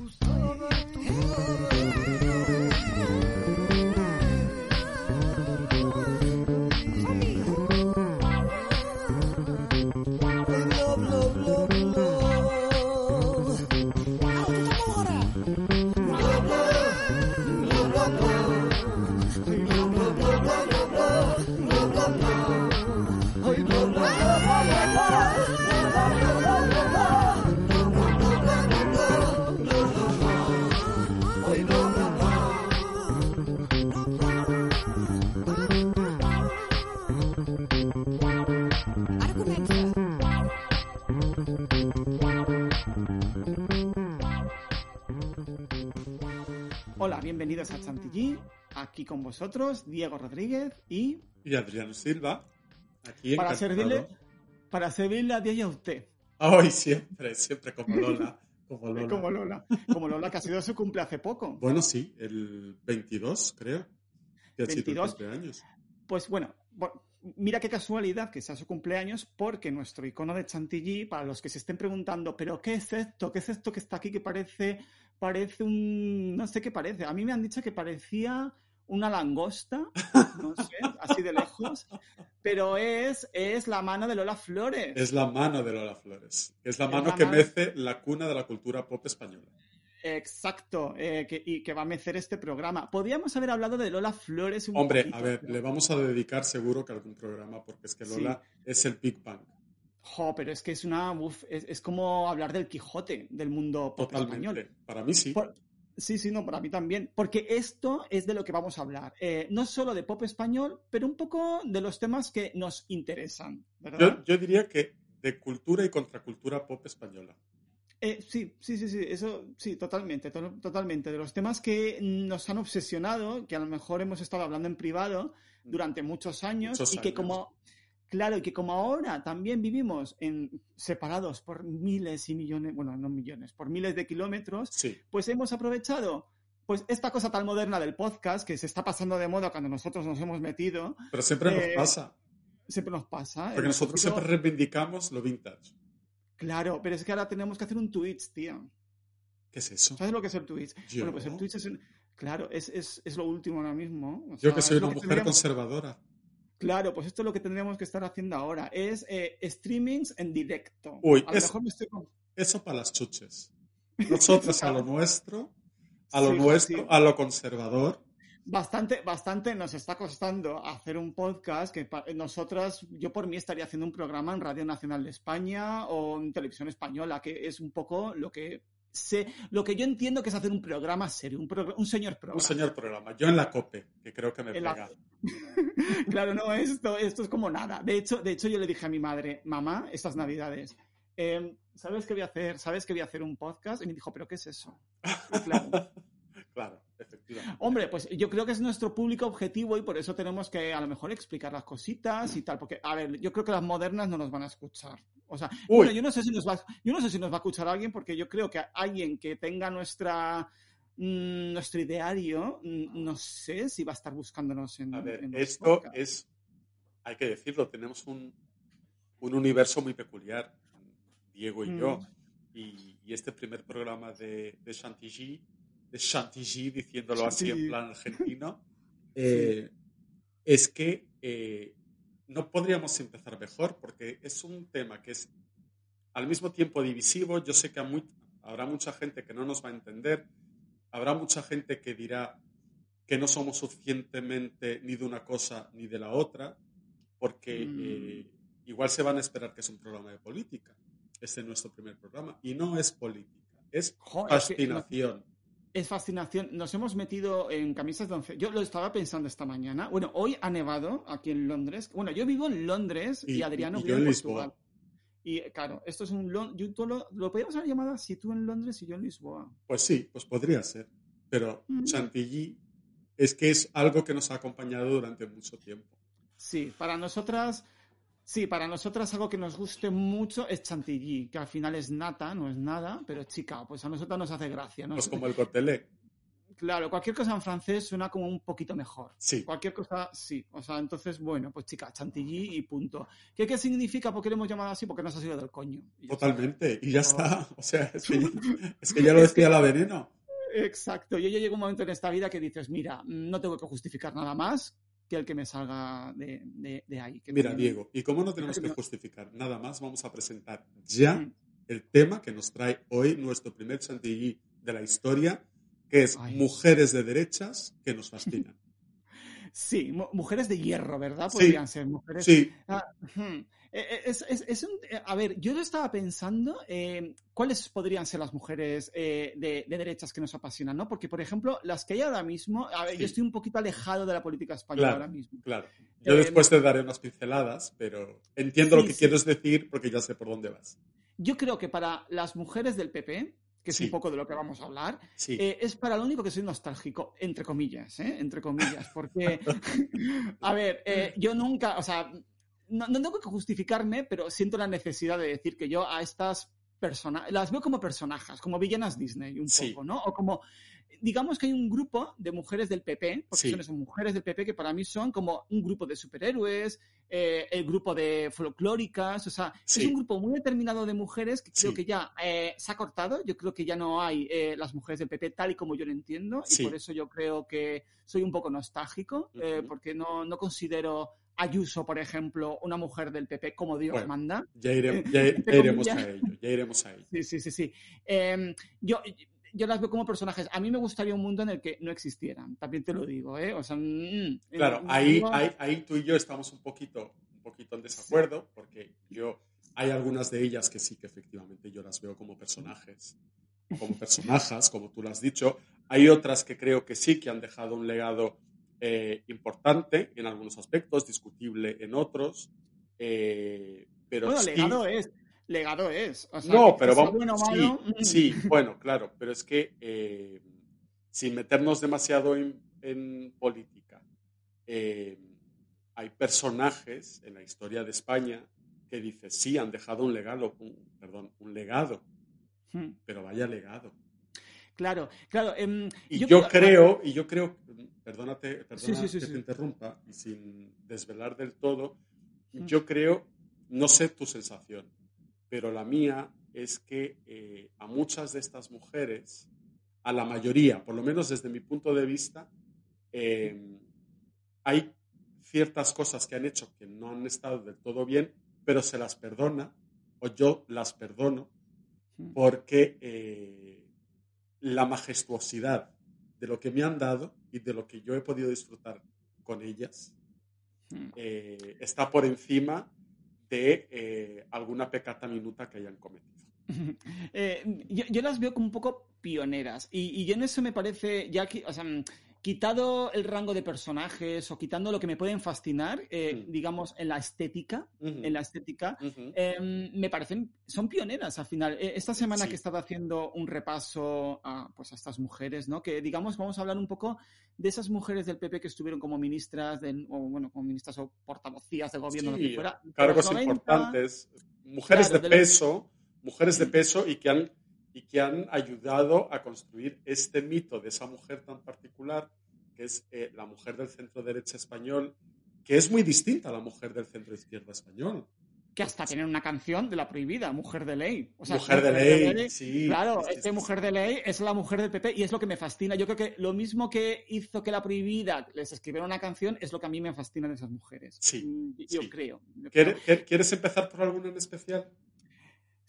Who's over bienvenidos a Chantilly. Aquí con vosotros, Diego Rodríguez y. Y Adriano Silva. Aquí Para servirle, para servirle a Dios y a usted. Ay, siempre, siempre como Lola. Como Lola. Como Lola. Como Lola, que ha sido su cumple hace poco. Bueno, sí, el 22, creo. Que ha sido 22. el cumpleaños. Pues bueno, mira qué casualidad que sea su cumpleaños, porque nuestro icono de Chantilly, para los que se estén preguntando, ¿pero qué es esto? ¿Qué es esto que está aquí que parece, parece un. no sé qué parece? A mí me han dicho que parecía una langosta, no sé, así de lejos, pero es, es la mano de Lola Flores. Es la mano de Lola Flores. Es la Es mano la que mano- mece la cuna de la cultura pop española. Exacto, eh, que, y que va a mecer este programa. Podríamos haber hablado de Lola Flores un Hombre, poquito, a ver, le vamos a dedicar seguro que algún programa, porque es que Sí. Lola es el Big Bang. Jo, pero es que es una. uf, es, es como hablar del Quijote del mundo pop español. Para mí sí. Por- sí, sí, no, para mí también. Porque esto es de lo que vamos a hablar. Eh, no solo de pop español, pero un poco de los temas que nos interesan, ¿verdad? Yo, yo diría que de cultura y contracultura pop española. Eh, sí, sí, sí, sí, eso sí, totalmente, to- totalmente. De los temas que nos han obsesionado, que a lo mejor hemos estado hablando en privado durante muchos años Muchos y que como, claro, y que como ahora también vivimos en, separados por miles y millones, bueno, no millones, por miles de kilómetros, Sí. pues hemos aprovechado pues esta cosa tan moderna del podcast que se está pasando de moda cuando nosotros nos hemos metido, Pero siempre Eh, nos pasa. siempre nos pasa. Porque nosotros siempre reivindicamos lo vintage. Claro, pero es que ahora tenemos que hacer un Twitch, tío. ¿Qué es eso? ¿Sabes lo que es el Twitch? Yo. Bueno, pues el Twitch es un- Claro, es, es, es lo último ahora mismo. O Yo sea, que soy una mujer tendríamos- conservadora. Claro, pues esto es lo que tendríamos que estar haciendo ahora. Es eh, streamings en directo. Uy, a lo es- mejor me estoy... con- Eso para las chuches. Nosotros a lo nuestro, a lo Sí, nuestro, sí. a lo conservador. Bastante, bastante nos está costando hacer un podcast que nosotras, yo por mí estaría haciendo un programa en Radio Nacional de España o en Televisión Española, que es un poco lo que sé, lo que yo entiendo que es hacer un programa serio, un, un señor programa. Un señor programa. Yo en la COPE, que creo que me la- pega. Claro, no, esto, esto es como nada. De hecho, de hecho, yo le dije a mi madre, mamá, estas navidades, eh, ¿sabes qué voy a hacer? ¿Sabes que voy a hacer un podcast? Y me dijo, ¿pero qué es eso? Y claro, efectivamente. Hombre, pues yo creo que es nuestro público objetivo y por eso tenemos que a lo mejor explicar las cositas y tal. Porque, a ver, yo creo que las modernas no nos van a escuchar. O sea, bueno, yo no sé si nos va, yo no sé si nos va a escuchar alguien porque yo creo que alguien que tenga nuestra mm, nuestro ideario, mm, no sé si va a estar buscándonos en. A ver, en esto es, hay que decirlo, tenemos un, un universo muy peculiar, Diego y yo. Mm. Y, y este primer programa de, de Chantilly, de Chantilly, diciéndolo así en plan argentino, eh, es que eh, no podríamos empezar mejor porque es un tema que es al mismo tiempo divisivo. Yo sé que muy- habrá mucha gente que no nos va a entender, habrá mucha gente que dirá que no somos suficientemente ni de una cosa ni de la otra, porque Mm. eh, igual se van a esperar que es un programa de política. Este es nuestro primer programa y no es política, es Jo, es que- fascinación. Es fascinación. Nos hemos metido en camisas de once. Yo lo estaba pensando esta mañana. Bueno, hoy ha nevado aquí en Londres. Bueno, yo vivo en Londres y, Y- Adriano y vive en Portugal. Lisboa. Y claro, esto es un... Yo lo, lo podríamos haber llamado así, tú en Londres y yo en Lisboa. Pues sí, pues podría ser. Pero Mm. Chantilly es que es algo que nos ha acompañado durante mucho tiempo. Sí, para nosotras... Sí, para nosotras algo que nos guste mucho es chantilly, que al final es nata, no es nada, pero chica, pues a nosotras nos hace gracia. ¿no? Pues como el cortelé. Claro, cualquier cosa en francés suena como un poquito mejor. Sí. Cualquier cosa, sí. O sea, entonces, bueno, pues chica, chantilly y punto. ¿Qué, qué significa? ¿Por qué lo hemos llamado así? Porque nos ha sido del coño. Y. Totalmente. Y ya está. O sea, es que, es que ya lo decía la veneno. Exacto. Yo ya llega un momento en esta vida que dices, mira, no tengo que justificar nada más que el que me salga de, de- de ahí. que Mira, me- Diego, y como no tenemos que justificar nada más, vamos a presentar ya Mm. el tema que nos trae hoy nuestro primer chantilly de la historia, que es Ay. mujeres de derechas que nos fascinan. Sí, mu- mujeres de hierro, ¿verdad? Sí. Podrían ser mujeres. Sí, Ah, hmm. Es, es- es un- eh, a ver, yo lo estaba pensando, eh, ¿cuáles podrían ser las mujeres eh, de, de derechas que nos apasionan? ¿no? Porque, por ejemplo, las que hay ahora mismo, a ver, Sí. yo estoy un poquito alejado de la política española Claro. ahora mismo. claro. Yo Eh, después te daré unas pinceladas, pero entiendo lo que sí. quieres decir porque ya sé por dónde vas. Yo creo que para las mujeres del PP, que es Sí. un poco de lo que vamos a hablar, Sí, Eh, es para lo único que soy nostálgico, entre comillas, ¿eh? Entre comillas, porque, a ver, eh, yo nunca, o sea, no, no tengo que justificarme, pero siento la necesidad de decir que yo a estas personas, las veo como personajes, como villanas Disney, un Sí. poco, ¿no? O como, digamos que hay un grupo de mujeres del PP, porque Sí. son esas mujeres del PP que para mí son como un grupo de superhéroes, eh, el grupo de folclóricas, o sea, Sí. es un grupo muy determinado de mujeres que creo que ya eh, se ha cortado. Yo creo que ya no hay eh, las mujeres del PP tal y como yo lo entiendo. Y por eso yo creo que soy un poco nostálgico, porque no, no considero Ayuso, por ejemplo, una mujer del PP como Dios Bueno. manda. ya, iremos a ello, ya iremos a ello. Sí, sí, sí, sí. Eh, yo, yo las veo como personajes. A mí me gustaría un mundo en el que no existieran. También te lo digo, ¿eh? O sea, mm, Claro, ahí, yo- ahí, ahí tú y yo estamos un poquito, un poquito en desacuerdo, porque yo hay algunas de ellas que sí que efectivamente yo las veo como personajes, como personajes, como tú lo has dicho. Hay otras que creo que sí que han dejado un legado eh, importante en algunos aspectos, discutible en otros, eh, pero Bueno, sí- legado es. Legado es. O sea, no, pero vamos. bueno sí, malo, mm. sí, bueno, claro, pero es que eh, sin meternos demasiado en, en política, hay personajes en la historia de España que dices, sí, han dejado un legado, un- perdón, un legado, Mm. pero vaya legado. Claro, claro. em, Y yo, creo- creo, y yo creo, perdónate, perdona Sí, sí, sí, que te interrumpa, y sin desvelar del todo, Mm. yo creo, no sé tu sensación, pero la mía es que eh, a muchas de estas mujeres, a la mayoría, por lo menos desde mi punto de vista, eh, hay ciertas cosas que han hecho que no han estado del todo bien, pero se las perdona, o yo las perdono, Mm. porque eh, la majestuosidad de lo que me han dado y de lo que yo he podido disfrutar con ellas Mm. eh, está por encima de eh, alguna pecata minuta que hayan cometido. Eh, yo, yo las veo como un poco pioneras y, y en eso me parece, ya que, o sea, quitado el rango de personajes o quitando lo que me pueden fascinar, eh, Mm. digamos, en la estética, en la estética, eh, me parecen, son pioneras al final. Eh, esta semana Sí. que he estado haciendo un repaso a, pues, a estas mujeres, ¿no? Que digamos, vamos a hablar un poco de esas mujeres del PP que estuvieron como ministras, de, o bueno, como ministras o portavocías de gobierno, lo Sí, que fuera. cargos los 90, importantes, mujeres Claro, de de los- peso, mujeres de peso y que han y que han ayudado a construir este mito de esa mujer tan particular que es eh, la mujer del centro derecha español, que es muy distinta a la mujer del centro izquierda español. que hasta tienen una canción de la prohibida, Mujer de Ley. O sea, mujer de ley, sí. Claro, sí, este Mujer de Ley es la mujer del PP y es lo que me fascina. Yo creo que lo mismo que hizo que la prohibida les escribiera una canción es lo que a mí me fascina de esas mujeres. Sí, Mm, Yo sí. creo. creo. ¿Quiere- quiere- ¿Quieres empezar por alguna en especial?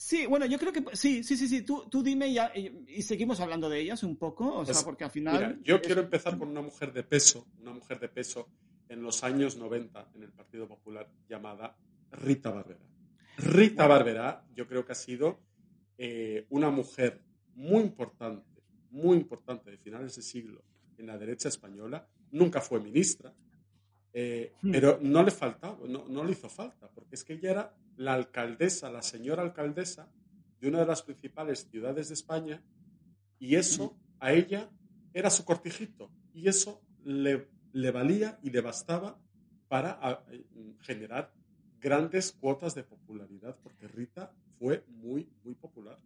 Sí, bueno, yo creo que sí, sí, sí, sí. Tú, tú dime y, ya- y- seguimos hablando de ellas un poco, o Pues, sea, porque al final. Mira, yo es- quiero empezar con una mujer de peso, una mujer de peso en los años 90 en el Partido Popular llamada Rita Barberá. Rita Barberá, yo creo que ha sido eh, una mujer muy importante, muy importante de finales de siglo en la derecha española. Nunca fue ministra, eh, Hmm. pero no le faltaba, no, no le hizo falta, porque es que ella era la alcaldesa, la señora alcaldesa de una de las principales ciudades de España y eso a ella era su cortijito y eso le, le valía y le bastaba para a, eh, generar grandes cuotas de popularidad porque Rita fue muy, muy popular.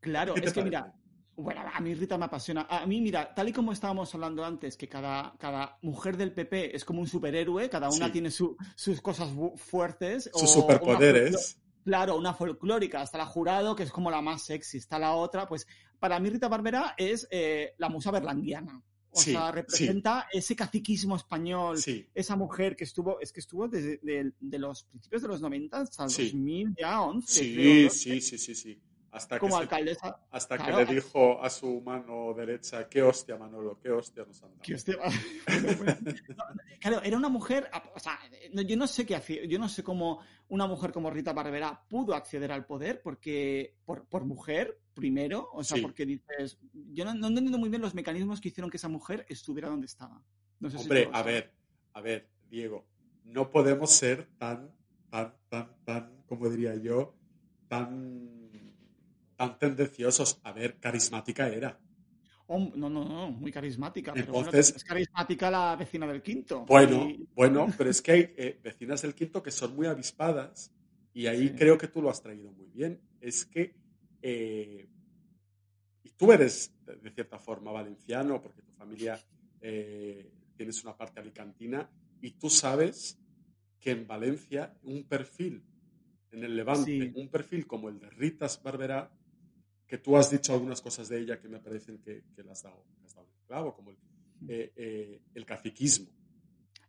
Claro, ¿Qué te es que parece? mira, Bueno, a mí Rita me apasiona. A mí, mira, tal y como estábamos hablando antes, que cada, cada mujer del PP es como un superhéroe, cada una Sí. tiene su- sus cosas fuertes. Sus una superpoderes. Claro, una folclórica. Está la jurado, que es como la más sexy. Está la otra, pues para mí Rita Barbera es eh, la musa berlanguiana. O Sí, sea, sí. representa ese caciquismo español, Sí, esa mujer que estuvo, es que estuvo desde de, de los principios de los 90 hasta el Sí. 2000, ya 11, sí, sí, sí, sí, sí. Hasta como que, se- alcaldesa. hasta que le dijo a su mano derecha, qué hostia, Manolo, qué hostia nos han dado. Hostia. No, claro, era una mujer, o sea, yo no sé qué hacía, yo no sé cómo una mujer como Rita Barbera pudo acceder al poder, porque por, por mujer, primero, o sea, Sí. porque dices, yo no, no entiendo muy bien los mecanismos que hicieron que esa mujer estuviera donde estaba. No sé si Hombre, a ver, a ver, Diego, no podemos ser tan, tan, tan, tan, como diría yo, tan, tan tendenciosos. A ver, carismática era. Hom- no, no, no, muy carismática, pero bueno, Entonces- es carismática la vecina del quinto. Bueno, Y- bueno, pero es que hay eh, vecinas del quinto que son muy avispadas y ahí Sí. creo que tú lo has traído muy bien. Es que eh, y tú eres de, de cierta forma valenciano porque tu familia eh, tienes una parte alicantina y tú sabes que en Valencia un perfil en el Levante, Sí. un perfil como el de Ritas Barberá, que tú has dicho algunas cosas de ella que me parecen que, que le has dado, clavo, como el, eh, eh, el caciquismo.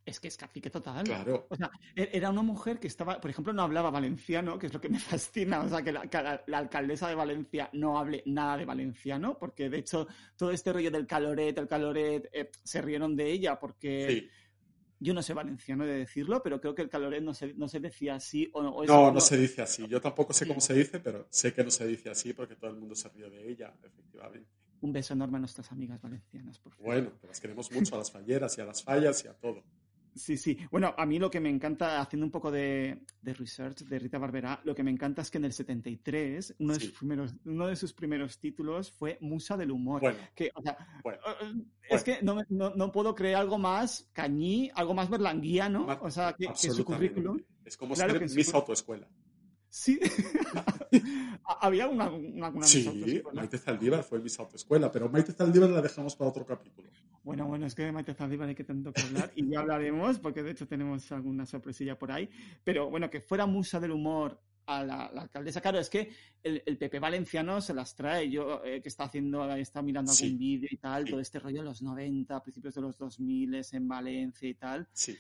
Es que es cacique total. Claro. O sea, e- era una mujer que estaba, por ejemplo, no hablaba valenciano, que es lo que me fascina. O sea, que la, que la- la alcaldesa de Valencia no hable nada de valenciano, porque de hecho todo este rollo del caloret, el caloret, eh, se rieron de ella, porque Sí. Yo no sé valenciano de decirlo, pero creo que el caloret no se, no se decía así. O, o es- No, no se dice así. Yo tampoco sé cómo se dice, pero sé que no se dice así porque todo el mundo se rió de ella, efectivamente. Un beso enorme a nuestras amigas valencianas, por favor. Bueno, que las queremos mucho a las falleras y a las fallas y a todo. Sí, sí. Bueno, a mí lo que me encanta, haciendo un poco de, de research de Rita Barberá, lo que me encanta es que en el 73, uno, de sus primeros, uno de sus primeros títulos fue Musa del Humor. Bueno, Que, o sea, bueno. es que no, no, no puedo creer algo más cañí, algo más berlanguiano, Ma- o sea, que, que su currículum. Es como Claro ser su curr- Autoescuela. Sí. Había una, una, una Sí. Maite Zaldívar fue Miss Autoescuela, pero Maite Zaldívar la dejamos para otro capítulo. Bueno, bueno, es que de Maite Zaldívar hay que tanto que hablar y ya hablaremos porque de hecho tenemos alguna sorpresilla por ahí. Pero bueno, que fuera musa del humor a la, la alcaldesa. Claro, es que el, el PP valenciano se las trae. Yo eh, que está haciendo, está mirando Sí, algún vídeo y tal, sí. todo este rollo de los 90, principios de los 2000 en Valencia y tal. Sí.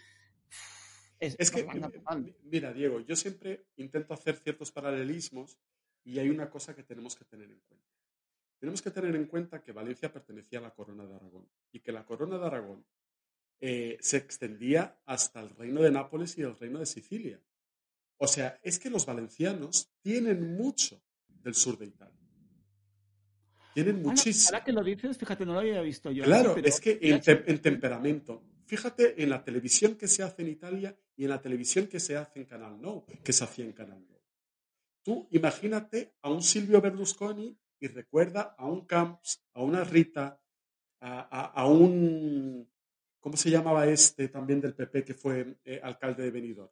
Es, Es que, mira, Diego, yo siempre intento hacer ciertos paralelismos y hay una cosa que tenemos que tener en cuenta. Tenemos que tener en cuenta que Valencia pertenecía a la Corona de Aragón y que la Corona de Aragón eh, se extendía hasta el reino de Nápoles y el reino de Sicilia. O sea, es que los valencianos tienen mucho del sur de Italia. Tienen Ahora- muchísimo. Ahora que lo dices, fíjate, no lo había visto yo. Claro, pero- es que en, te- en temperamento. Fíjate en la televisión que se hace en Italia y en la televisión que se hace en Canal No, que se hacía en Canal No. Tú imagínate a un Silvio Berlusconi y recuerda a un Camps, a una Rita, a, a- a un. ¿Cómo se llamaba este también del PP que fue eh, alcalde de Benidorm?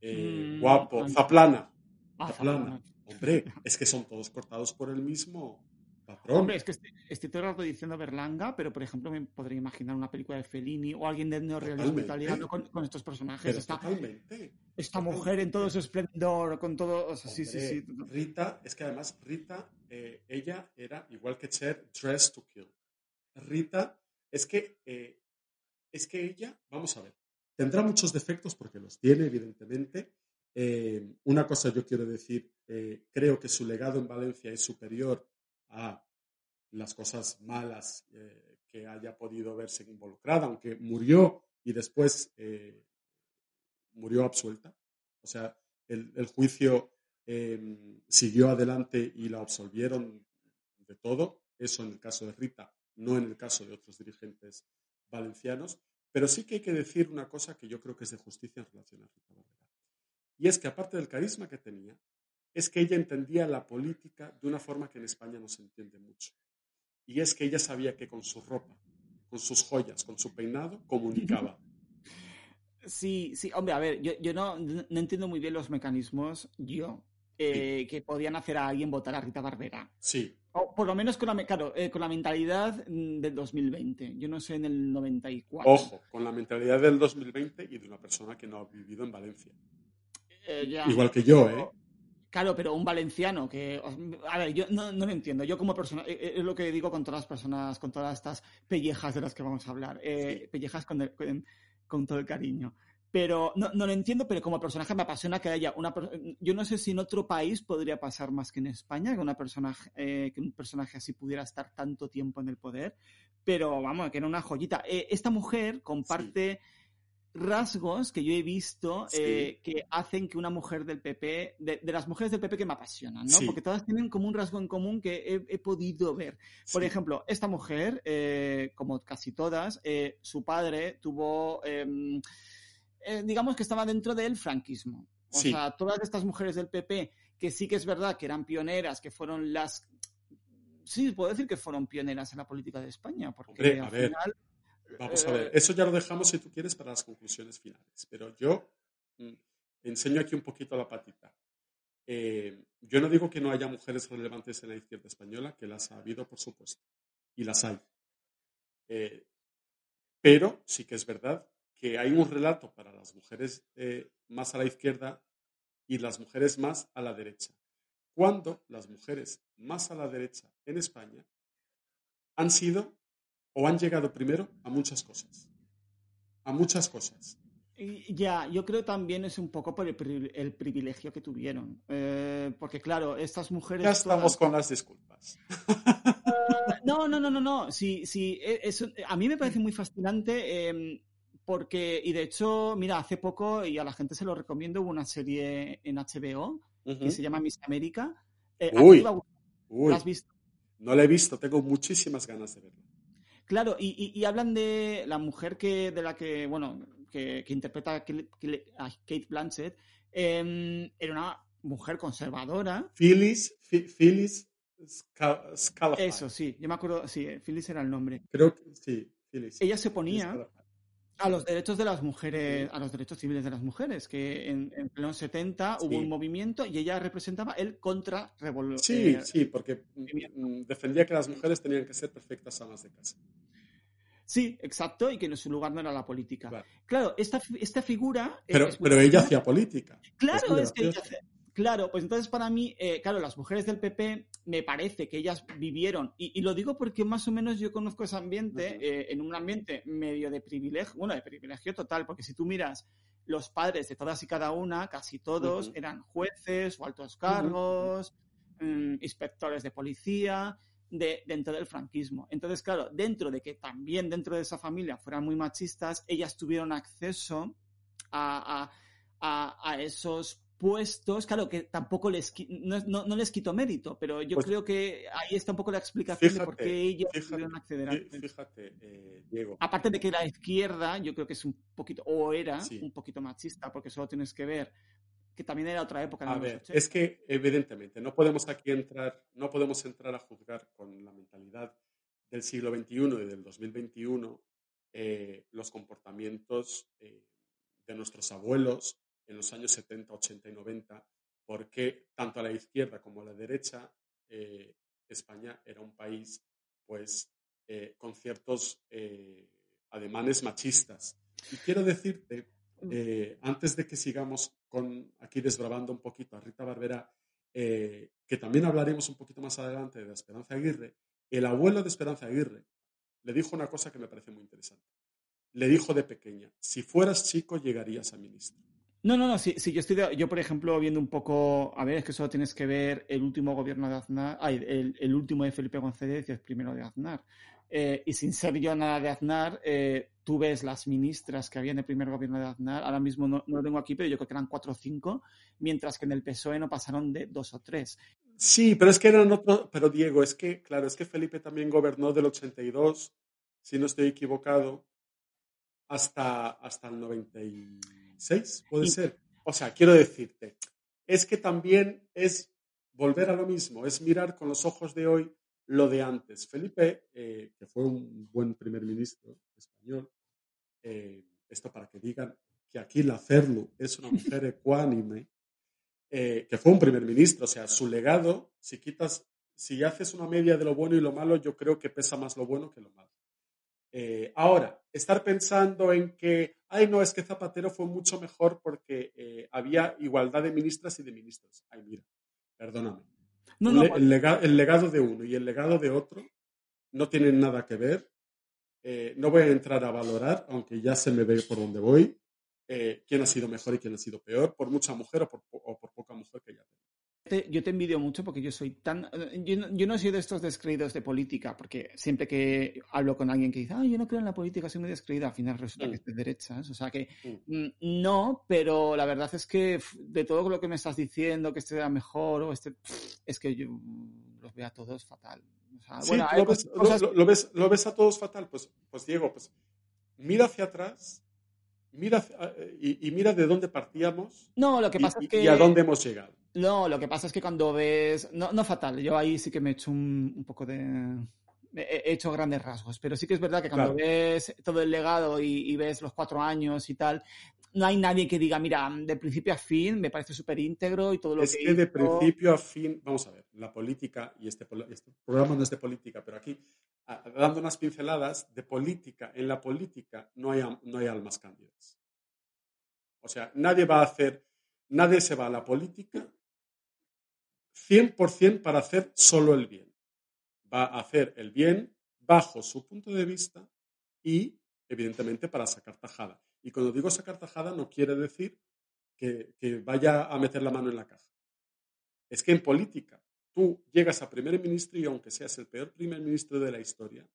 Eh, Mm, guapo, ah, Zaplana. Ah, Zaplana. Zaplana. Hombre, es que son todos cortados por el mismo patrón. Hombre, es que estoy, estoy todo el rato diciendo Berlanga, pero por ejemplo me podría imaginar una película de Fellini o alguien del neorrealismo italiano con, con estos personajes. Esta, totalmente. esta mujer en todo su esplendor, con todo. o sea, sí, sí, sí. Rita, es que además Rita, eh, ella era igual que Cher, dressed to kill. Rita, es que, eh, es que ella, vamos a ver, tendrá muchos defectos porque los tiene, evidentemente. Eh, una cosa yo quiero decir, eh, creo que su legado en Valencia es superior a las cosas malas que haya podido verse involucrada, aunque murió y después murió absuelta. O sea, el, juicio siguió adelante y la absolvieron de todo. Eso en el caso de Rita, no en el caso de otros dirigentes valencianos. Pero sí que hay que decir una cosa que yo creo que es de justicia en relación a Rita Barberá. Y es que aparte del carisma que tenía, es que ella entendía la política de una forma que en España no se entiende mucho. Y es que ella sabía que con su ropa, con sus joyas, con su peinado, comunicaba. Sí, sí, hombre, a ver, yo, yo no, no entiendo muy bien los mecanismos, yo, eh, que podían hacer a alguien votar a Rita Barbera. Sí. O por lo menos con la, claro, eh, con la mentalidad mm, del 2020. Yo no sé en el 94. Ojo, con la mentalidad del 2020 y de una persona que no ha vivido en Valencia. Eh, ya. Igual que yo, ¿eh? Claro, pero un valenciano que. A ver, yo no, no lo entiendo. Yo, como persona. eh, Es lo que digo con todas las personas, con todas estas pellejas de las que vamos a hablar. Sí. Pellejas con, el- con, con todo el cariño. Pero no, no lo entiendo, pero como personaje me apasiona que haya una. Yo no sé si en otro país podría pasar más que en España, que, una persona, eh, que un personaje así pudiera estar tanto tiempo en el poder. Pero vamos, que era una joyita. Eh, esta mujer comparte rasgos que yo he visto Sí. eh, que hacen que una mujer del PP, de, de las mujeres del PP que me apasionan, ¿no? Sí. Porque todas tienen como un rasgo en común que he, he podido ver. Por ejemplo, esta mujer, como casi todas, su padre tuvo, em, eh, digamos que estaba dentro del franquismo. O Sí. sea, todas estas mujeres del PP, que sí que es verdad que eran pioneras, que fueron las... Sí, puedo decir que fueron pioneras en la política de España, porque Hombre, al ver, final... Vamos a eh, ver, eso ya lo dejamos si tú quieres para las conclusiones finales, pero yo mm, enseño aquí un poquito la patita. Eh, yo no digo que no haya mujeres relevantes en la izquierda española, que las ha habido, por supuesto, y las hay. Eh, pero sí que es verdad que hay un relato para las mujeres eh, más a la izquierda y las mujeres más a la derecha. Cuando las mujeres más a la derecha en España han sido o han llegado primero a muchas cosas. A muchas cosas. Ya, yo creo también es un poco por el, el privilegio que tuvieron. Eh, porque claro, estas mujeres... Ya estamos todas- con las disculpas. No, no, no, no, no. Sí, sí, e- eso, a mí me parece muy fascinante eh, porque, y de hecho, mira, hace poco, y a la gente se lo recomiendo, hubo una serie en HBO que se llama Miss América. Eh, Uy, a Uy, ¿la has visto? no la he visto, tengo muchísimas ganas de verla. Claro, y, y- y hablan de la mujer que, de la que, bueno, que, que interpreta a Kate Blanchett, eh, era una mujer conservadora. Phyllis, Phyllis Scal- Scalafy. Eso, sí, yo me acuerdo, sí, Phyllis era el nombre. Creo que sí, Phyllis. Ella se ponía. A los derechos de las mujeres, a los derechos civiles de las mujeres, que en, en los 70 hubo un movimiento y ella representaba el contra Sí, sí, porque mm, defendía que las mujeres tenían que ser perfectas amas de casa. Sí, exacto, y que en su lugar no era la política. Claro, Claro, esta, esta figura... pero, es pero ella hacía política. Claro, es que ella hace- Claro, pues entonces para mí, eh, claro, las mujeres del PP me parece que ellas vivieron, y, y lo digo porque más o menos yo conozco ese ambiente, eh, en un ambiente medio de privilegio, bueno, de privilegio total, porque si tú miras los padres de todas y cada una, casi todos eran jueces o altos cargos, mm, inspectores de policía, de, dentro del franquismo. Entonces, claro, dentro de que también dentro de esa familia fueran muy machistas, ellas tuvieron acceso a, a- a- a esos puestos, claro que tampoco les no, no- no les quito mérito, pero yo Pues- creo que ahí está un poco la explicación de por qué fíjate, pudieron acceder a fí- fíjate, eh, Diego. Aparte de que la izquierda, yo creo que es un poquito, o era Sí. un poquito machista, porque solo tienes que ver que también era otra época. A ver, 80. es que evidentemente no podemos aquí entrar, no podemos entrar a juzgar con la mentalidad del siglo XXI y del 2021 eh, los comportamientos eh, de nuestros abuelos en los años 70, 80 y 90, porque tanto a la izquierda como a la derecha eh, España era un país pues eh, con ciertos eh, ademanes machistas. Y quiero decirte eh, antes de que sigamos con aquí desbravando un poquito a Rita Barbera, eh, que también hablaremos un poquito más adelante de Esperanza Aguirre, el abuelo de Esperanza Aguirre le dijo una cosa que me parece muy interesante. Le dijo de pequeña, si fueras chico llegarías a ministro. No, no, no, sí, yo estoy, de- yo por ejemplo viendo un poco, a ver, es que solo tienes que ver el último gobierno de Aznar, ay, el, último de Felipe González y el primero de Aznar. Eh, y sin ser yo nada de Aznar, eh, tú ves las ministras que había en el primer gobierno de Aznar, ahora mismo no, no lo tengo aquí, pero yo creo que eran cuatro o cinco, mientras que en el PSOE no pasaron de dos o tres. Sí, pero es que eran otro, pero Diego, es que, claro, es que Felipe también gobernó del 82, si no estoy equivocado, hasta, hasta el 96, puede ser. O sea, quiero decirte, es que también es volver a lo mismo, es mirar con los ojos de hoy lo de antes. Felipe, eh, que fue un buen primer ministro español, eh, esto para que digan que aquí la Cerlu es una mujer ecuánime, eh, que fue un primer ministro, o sea, su legado, si quitas, si haces una media de lo bueno y lo malo, yo creo que pesa más lo bueno que lo malo. Eh, ahora, estar pensando en que, ay, no, es que Zapatero fue mucho mejor porque eh, había igualdad de ministras y de ministros. Ay, mira, perdóname. Pues el, legado de uno y el legado de otro no tienen nada que ver. Eh, no voy a entrar a valorar, aunque ya se me ve por dónde voy, quién ha sido mejor y quién ha sido peor, por mucha mujer o por, o por poca mujer que haya tenido yo te envidio mucho porque yo soy tan... Yo no, soy de estos descreídos de política, porque siempre que hablo con alguien que dice, ah, yo no creo en la política, soy muy descreída, al final resulta que mm. es de derechas. O sea que mm. Mm, no, pero la verdad es que de todo lo que me estás diciendo, que este era mejor o este... Es que yo los veo a todos fatal. bueno, lo, ves, lo, ves, a todos fatal. Pues, pues Diego, pues mira hacia atrás mira y, mira de dónde partíamos no, lo que pasa es que... y a dónde hemos llegado. No, lo que pasa es que cuando ves. No, no fatal, yo ahí sí que me he hecho un, poco de. He hecho grandes rasgos, pero sí que es verdad que cuando ves todo el legado y, ves los cuatro años y tal, no hay nadie que diga, mira, de principio a fin me parece súper íntegro y todo lo es que. Es que de principio a fin, vamos a ver, la política, y este, este programa no es de política, pero aquí, dando unas pinceladas, de política, en la política no hay, no hay almas cándidas. O sea, nadie va a hacer, nadie se va a la política 100% para hacer solo el bien. Va a hacer el bien bajo su punto de vista y, evidentemente, para sacar tajada. Y cuando digo sacar tajada no quiere decir que, vaya a meter la mano en la caja. Es que en política tú llegas a primer ministro y aunque seas el peor primer ministro de la historia,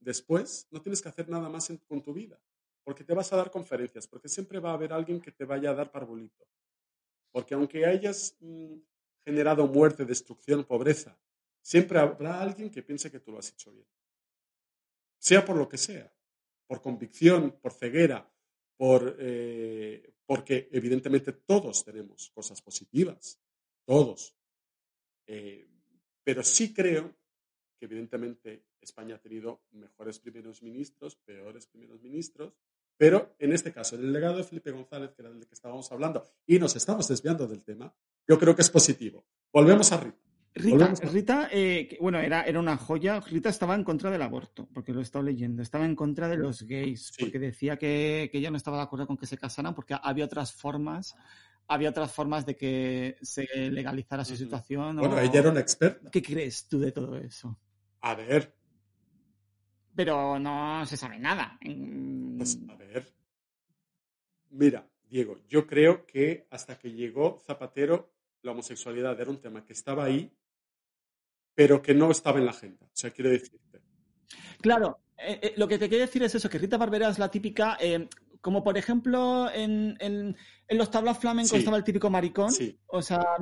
después no tienes que hacer nada más con tu vida, porque te vas a dar conferencias, porque siempre va a haber alguien que te vaya a dar parbolito. Porque aunque hayas mm, generado muerte, destrucción, pobreza. Siempre habrá alguien que piense que tú lo has hecho bien. Sea por lo que sea, por convicción, por ceguera, por, eh, porque evidentemente todos tenemos cosas positivas, todos. Eh, pero sí creo que evidentemente España ha tenido mejores primeros ministros, peores primeros ministros, pero en este caso, el legado de Felipe González, que era del que estábamos hablando, y nos estamos desviando del tema, yo creo que es positivo. Volvemos a Rita. Rita, eh, bueno, era, era una joya. Rita estaba en contra del aborto, porque lo he estado leyendo. Estaba en contra de los gays, porque decía que, ella no estaba de acuerdo con que se casaran, porque había otras formas, había otras formas de que se legalizara su situación. Bueno, ella era una experta. ¿Qué crees tú de todo eso? A ver. Pero no se sabe nada. Pues a ver. Mira, Diego, yo creo que hasta que llegó Zapatero, la homosexualidad era un tema que estaba ahí, pero que no estaba en la agenda. O sea, quiero decirte. Claro, eh, eh, lo que te quiero decir es eso, que Rita Barbera es la típica, eh, como por ejemplo en, los tablas flamencos estaba el típico maricón. O sea,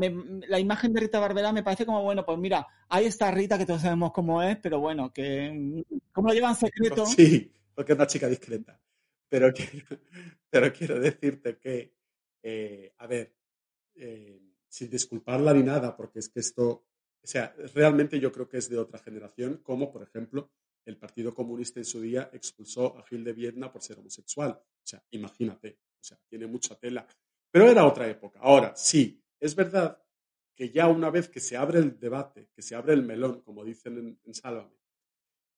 la imagen de Rita Barbera me parece como, bueno, pues mira, ahí está Rita, que todos sabemos cómo es, pero bueno, que cómo lo llevan secreto. Sí, porque es una chica discreta. Pero quiero, pero quiero decirte que, eh, a ver, eh, sin disculparla ni nada, porque es que esto, o sea, realmente yo creo que es de otra generación, como por ejemplo el Partido Comunista en su día expulsó a Gil de Viedma por ser homosexual. O sea, imagínate, o sea, tiene mucha tela. Pero era otra época. Ahora, sí, es verdad que ya una vez que se abre el debate, que se abre el melón, como dicen en, Sálvame,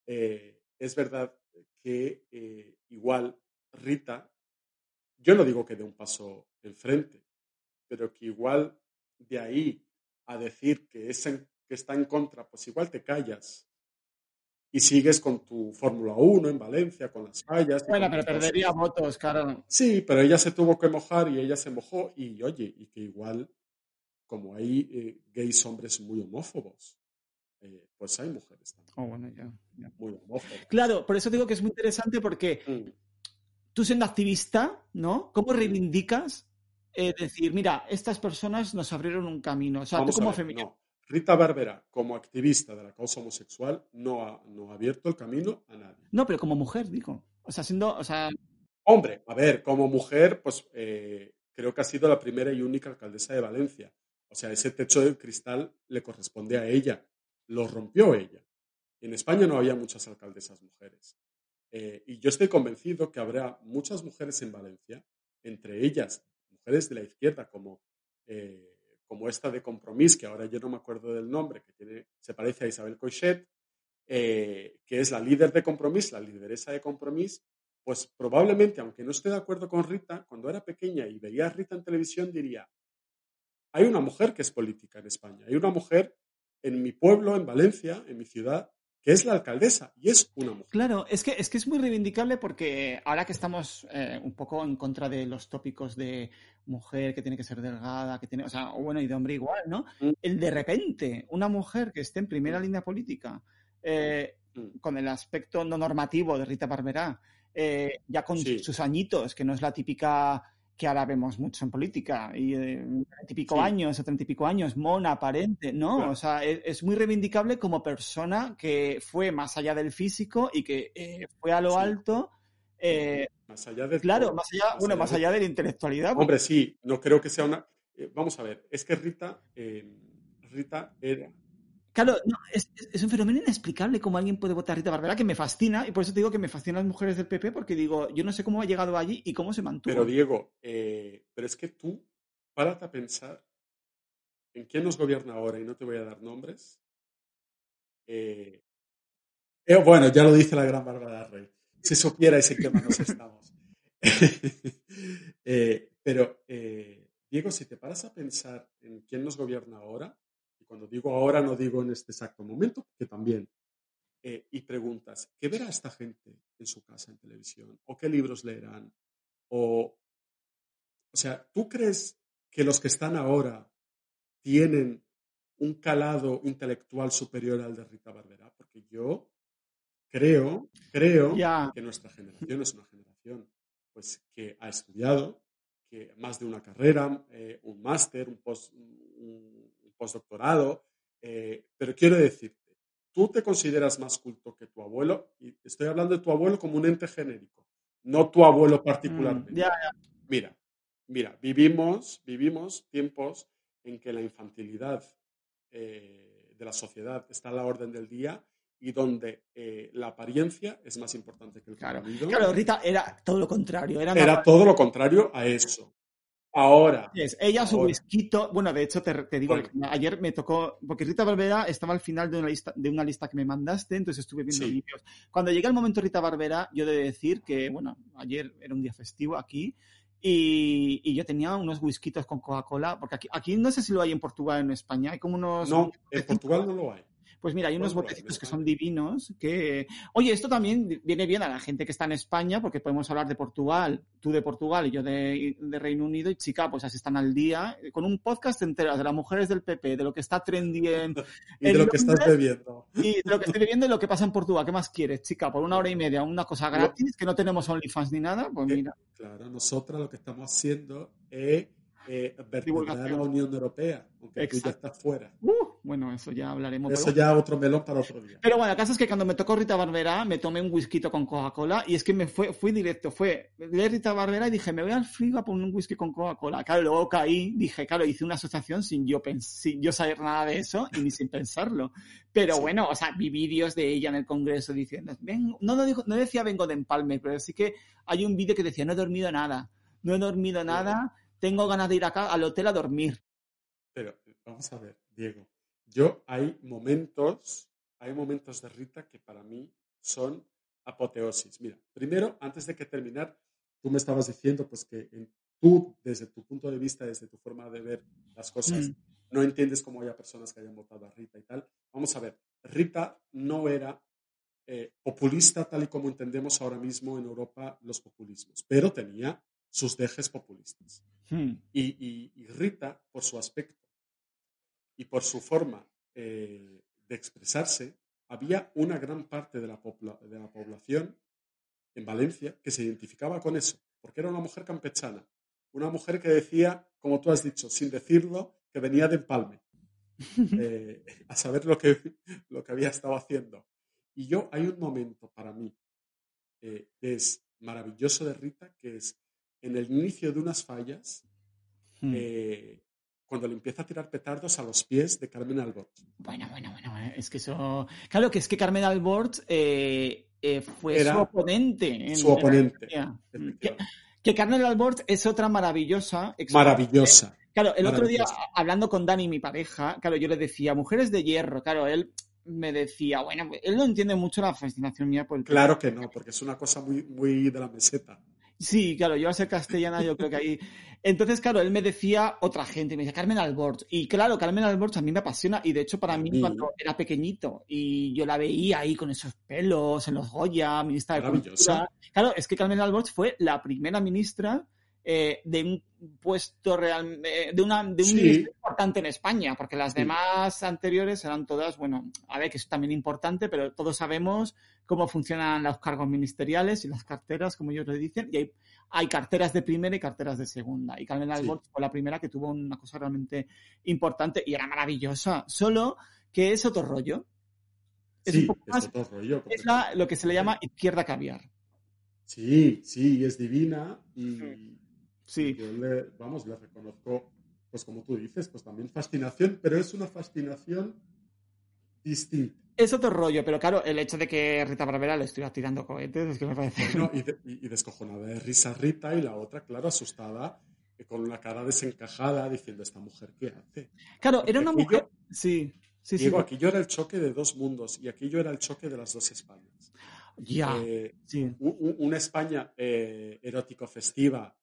eh, es verdad que igual Rita, yo no digo que dé un paso enfrente, pero que igual de ahí a decir que, es que está en contra, pues igual te callas y sigues con tu Fórmula 1 en Valencia, con las fallas. Bueno, pero perdería votos, claro. Sí, pero ella se tuvo que mojar y ella se mojó y oye, y que igual, como hay eh, gays hombres muy homófobos, eh, pues hay mujeres también. Oh, bueno, ya, Muy homófobas. Claro, por eso digo que es muy interesante porque mm tú siendo activista, ¿no? ¿Cómo reivindicas eh, decir, mira, estas personas nos abrieron un camino? O sea, tú como feminista. Rita Barbera, como activista de la causa homosexual, no ha, no ha abierto el camino a nadie. No, pero como mujer, digo. O sea, siendo. O sea... Hombre, a ver, como mujer, pues eh, creo que ha sido la primera y única alcaldesa de Valencia. O sea, ese techo de cristal le corresponde a ella. Lo rompió ella. En España no había muchas alcaldesas mujeres. Eh, y yo estoy convencido que habrá muchas mujeres en Valencia, entre ellas mujeres de la izquierda como, eh, como esta de Compromís, que ahora yo no me acuerdo del nombre, que tiene, se parece a Isabel Coixet, eh, que es la líder de Compromís, la lideresa de Compromís, pues probablemente, aunque no esté de acuerdo con Rita, cuando era pequeña y veía a Rita en televisión, diría, hay una mujer que es política en España, hay una mujer en mi pueblo, en Valencia, en mi ciudad, que es la alcaldesa y es una mujer. Claro, es que es, que es muy reivindicable porque ahora que estamos eh, un poco en contra de los tópicos de mujer que tiene que ser delgada, que tiene, o sea, bueno, y de hombre igual, ¿no? Mm. El de repente, una mujer que esté en primera mm. línea política, eh, mm. con el aspecto no normativo de Rita Barberá, eh, ya con sus añitos, que no es la típica que ahora vemos mucho en política, y eh, típico años, setenta y pico años, mona, aparente, ¿no? O sea, e, es, muy reivindicable como persona que fue más allá del físico y que eh, fue a lo alto. Eh, más allá de Claro, más allá, bueno, más allá de la intelectualidad. Hombre, sí, no creo que sea una. vamos a ver, es que Rita, Rita era, Claro, no, es, un fenómeno inexplicable cómo alguien puede votar a Rita Barbera, que me fascina, y por eso te digo que me fascinan las mujeres del PP, porque digo, yo no sé cómo ha llegado allí y cómo se mantuvo. Pero Diego, eh, pero es que tú, párate a pensar en quién nos gobierna ahora, y no te voy a dar nombres. Eh, eh, bueno, ya lo dice la gran Bárbara Rey. Si supiera ese tema nos estamos. pero, Diego, si te paras a pensar en quién nos gobierna ahora, cuando digo ahora, no digo en este exacto momento, que también. Eh, y preguntas, ¿qué verá esta gente en su casa en televisión? ¿O qué libros leerán? O, o sea, ¿tú crees que los que están ahora tienen un calado intelectual superior al de Rita Barberá? Porque yo creo, creo que nuestra generación es una generación pues, que ha estudiado, que más de una carrera, eh, un máster, un, post, un, postdoctorado, eh, pero quiero decirte, tú te consideras más culto que tu abuelo, y estoy hablando de tu abuelo como un ente genérico, no tu abuelo mm, particularmente. Mira, mira, vivimos, vivimos tiempos en que la infantilidad eh, de la sociedad está a la orden del día y donde eh, la apariencia es más importante que el claro. Claro, Rita era todo lo contrario. Era, era todo lo contrario a eso. Ahora. ella su whisky, bueno, de hecho te, digo, ayer me tocó, porque Rita Barbera estaba al final de una lista, de una lista que me mandaste, entonces estuve viendo vídeos. Cuando llega el momento Rita Barbera, yo de decir que, bueno, ayer era un día festivo aquí, y, y, yo tenía unos whiskitos con Coca-Cola, porque aquí, aquí no sé si lo hay en Portugal o en España, hay como unos... No, en Portugal no lo hay. Pues mira, hay unos botecitos que son divinos que... Oye, esto también viene bien a la gente que está en España, porque podemos hablar de Portugal, tú de Portugal y yo de, Reino Unido, y chica, pues así están al día, con un podcast entero de las mujeres del PP, de lo que está trendy en... y de lo que estás bebiendo. Y de lo que estoy bebiendo y lo que pasa en Portugal. ¿Qué más quieres, chica? Por una hora y media, una cosa gratis, que no tenemos OnlyFans ni nada, pues eh, mira. Claro, nosotras lo que estamos haciendo es eh, la Unión Europea, aunque tú ya estás fuera. Uh, bueno, eso ya hablaremos. Eso ya otro melón para otro día. Pero bueno, el caso es que cuando me tocó Rita Barbera, me tomé un whisky con Coca-Cola y es que me fue, fui directo, fue de Rita Barbera y dije, me voy al frigo a poner un whisky con Coca-Cola. Claro, luego caí, dije, claro, hice una asociación sin yo, sin yo saber nada de eso y ni sin pensarlo. Pero bueno, o sea, vi vídeos de ella en el Congreso diciendo, no, no, no decía vengo de empalme, pero sí que hay un vídeo que decía, no he dormido nada, no he dormido nada tengo ganas de ir acá al hotel a dormir. Pero vamos a ver, Diego, yo hay momentos, hay momentos de Rita que para mí son apoteosis. Mira, primero, antes de que terminar, tú me estabas diciendo pues que tú, desde tu punto de vista, desde tu forma de ver las cosas, mm. no entiendes cómo haya personas que hayan votado a Rita y tal. Vamos a ver, Rita no era eh, populista tal y como entendemos ahora mismo en Europa los populismos, pero tenía sus dejes populistas. Hmm. Y, Rita, por su aspecto y por su forma eh, de expresarse, había una gran parte de la, de la población en Valencia que se identificaba con eso, porque era una mujer campechana, una mujer que decía, como tú has dicho, sin decirlo, que venía de Empalme, eh, a saber lo que, lo que había estado haciendo. Y yo, hay un momento para mí eh, que es maravilloso de Rita, que es en el inicio de unas fallas, hmm. eh, cuando le empieza a tirar petardos a los pies de Carmen Albort. Bueno, bueno, bueno, eh, es que eso... Claro que es que Carmen Albort eh, fue su oponente. su oponente. Hmm. Que Carmen Albort es otra maravillosa. Maravillosa. Claro, el otro día, hablando con Dani, mi pareja, claro, yo le decía, mujeres de hierro, claro, él me decía, bueno, él no entiende mucho la fascinación mía por el Claro que no, porque es una cosa muy, muy de la meseta. Sí, claro, yo a ser castellana yo creo que ahí... Entonces, claro, él me decía otra gente, me decía Carmen Albort. Y claro, Carmen Albort a mí me apasiona y de hecho para mí, cuando era pequeñito y yo la veía ahí con esos pelos en los Goya, ministra de Cultura. Claro, es que Carmen Albort fue la primera ministra eh, de un puesto real, eh, de, una, de un ministro importante en España, porque las demás anteriores eran todas, bueno, a ver, que es también importante, pero todos sabemos cómo funcionan los cargos ministeriales y las carteras, como ellos le dicen, y hay, hay carteras de primera y carteras de segunda. Y Carmen Albort fue la primera que tuvo una cosa realmente importante y era maravillosa, solo que es otro rollo. Es, un poco más, otro rollo. Es lo que se le llama izquierda caviar. Sí, sí, es divina y, Sí. Yo le, vamos, le reconozco, pues como tú dices, pues también fascinación, pero es una fascinación distinta. Es otro rollo, pero claro, el hecho de que Rita Barbera le estuviera tirando cohetes es que me parece. Bueno, y, descojonada de risa Rita y la otra, claro, asustada, con la cara desencajada, diciendo, ¿esta mujer qué hace? Claro, era una mujer. sí, sí, digo, aquí yo era el choque de dos mundos y aquí yo era el choque de las dos Españas. Ya. Eh, una España eh, erótico-festiva,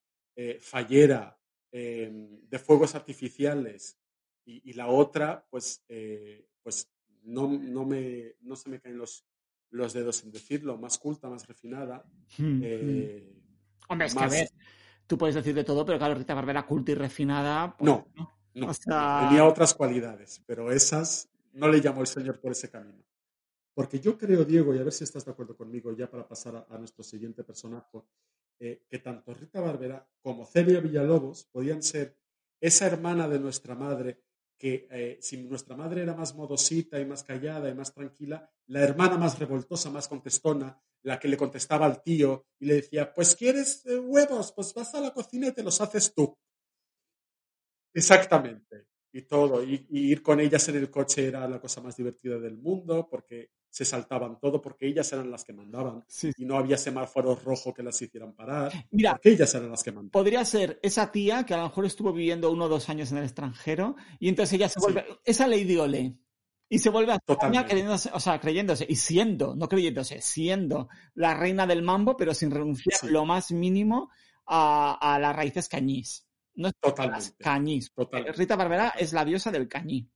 eh, fallera em, de fuegos artificiales y, la otra, pues, eh, pues no, no, me, no se me caen los, los dedos en decirlo, más culta, más refinada. Hmm, hmm. Eh, Hombre, es que a ver, tú puedes decir de todo, pero claro, Rita Barbera culta y refinada. Pues, no, no, tenía otras cualidades, pero esas no le llamó el Señor por ese camino. Porque yo creo, Diego, y a ver si estás de acuerdo conmigo ya para pasar a nuestro siguiente personaje, eh, que tanto Rita Barbera como Celia Villalobos podían ser esa hermana de nuestra madre que eh, si nuestra madre era más modosita y más callada y más tranquila, la hermana más revoltosa, más contestona, la que le contestaba al tío y le decía, pues quieres eh, huevos, pues vas a la cocina y te los haces tú. Exactamente y todo. Y, ir con ellas en el coche era la cosa más divertida del mundo porque se saltaban todo, porque ellas eran las que mandaban. Y no había semáforo rojo que las hicieran parar. Mira, porque ellas eran las que mandaban. Podría ser esa tía que a lo mejor estuvo viviendo uno o dos años en el extranjero y entonces ella se vuelve. Esa Lady Ole. Y se vuelve a España creyéndose, o sea, creyéndose y siendo, no creyéndose, siendo la reina del mambo, pero sin renunciar lo más mínimo a, a las raíces cañís. No es Totalmente. Cañís. Rita Barbera es la diosa del cañí.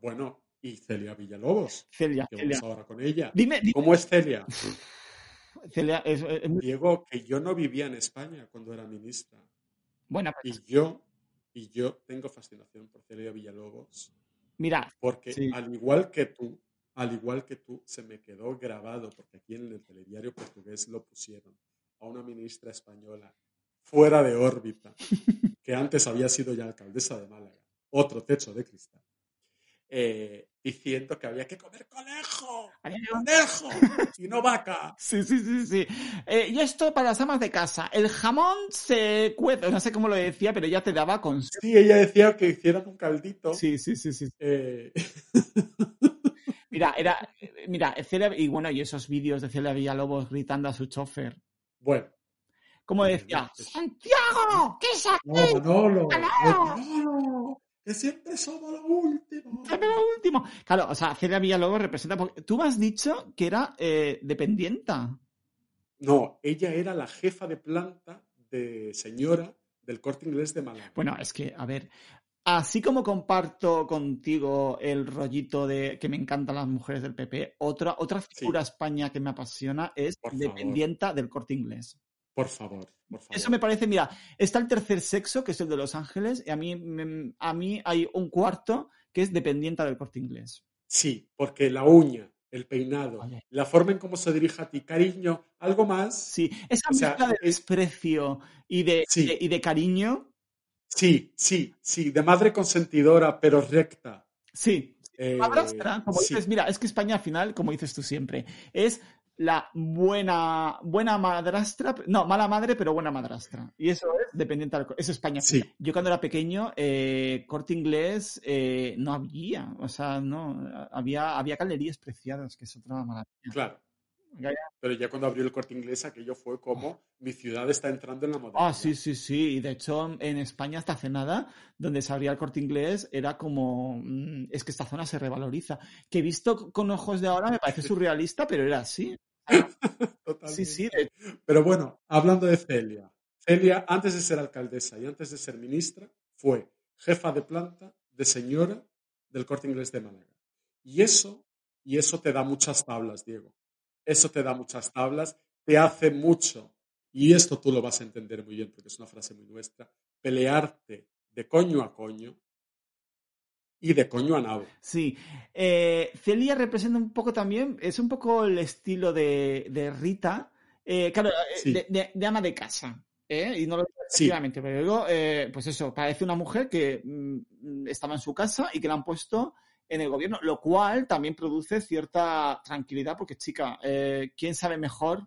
Bueno, y Celia Villalobos. Celia. Que Celia. vamos ahora con ella. Dime, ¿Cómo es Celia? Celia es, Diego, que yo no vivía en España cuando era ministra. Bueno, pues y yo, y yo tengo fascinación por Celia Villalobos. Mira. Porque al igual que tú, al igual que tú, se me quedó grabado, porque aquí en el telediario portugués lo pusieron, a una ministra española fuera de órbita, que antes había sido ya alcaldesa de Málaga, otro techo de cristal, eh, diciendo que había que comer conejo, conejo y no vaca. Sí, sí, sí, sí. Eh, y esto para las amas de casa. El jamón se cuece, no sé cómo lo decía, pero ya te daba con... Sí, ella decía que hicieran un caldito. Sí, sí, sí, sí. Eh, mira, era, mira, y bueno, y esos vídeos de Celia Villalobos gritando a su chofer. Bueno, como decía, Santiago, ¿qué es aquí? No, no, no, que siempre somos los últimos. Siempre los últimos. Claro, o sea, Celia Villalobos representa... Tú me has dicho que era eh, dependienta. No, ella era la jefa de planta de señora del corte inglés de Málaga. Bueno, es que, a ver, así como comparto contigo el rollito de que me encantan las mujeres del PP, otra, otra figura España que me apasiona es dependienta del corte inglés. Por favor, por favor. Eso me parece, mira, está el tercer sexo, que es el de Los Ángeles, y a mí, a mí hay un cuarto que es dependiente del corte inglés. Sí, porque la uña, el peinado, la forma en cómo se dirige a ti, cariño, algo más. Sí, esa mezcla de desprecio y de, y de cariño. Sí, sí, sí, de madre consentidora, pero recta. Sí, eh, como dices, mira, es que España al final, como dices tú siempre, es la buena, buena madrastra, no, mala madre, pero buena madrastra. Y eso es dependiente de es España. Sí. Yo cuando era pequeño, eh, corte inglés eh, no había, o sea, no, había, había galerías preciadas, que es otra maravilla. Claro. Pero ya cuando abrió el corte inglés, aquello fue como mi ciudad está entrando en la modernidad. Ah, sí, sí, sí. Y de hecho, en España hasta hace nada, donde se abría el corte inglés, era como. mm, Es que esta zona se revaloriza. Que visto con ojos de ahora me parece surrealista, pero era así. Sí, sí. de- Pero bueno, hablando de Celia. Celia, antes de ser alcaldesa y antes de ser ministra, fue jefa de planta de señora del corte inglés de Málaga. Y eso, y eso te da muchas tablas, Diego. Eso te da muchas tablas, te hace mucho, y esto tú lo vas a entender muy bien porque es una frase muy nuestra, pelearte de coño a coño y de coño a nabo. Sí. Eh, Celia representa un poco también, es un poco el estilo de, de Rita, eh, claro, eh, Sí. de, de- de ama de casa. ¿eh? Y no lo digo Sí. pero digo, pues eso, parece una mujer que mm, estaba en su casa y que la han puesto en el gobierno, lo cual también produce cierta tranquilidad, porque chica, ¿quién sabe mejor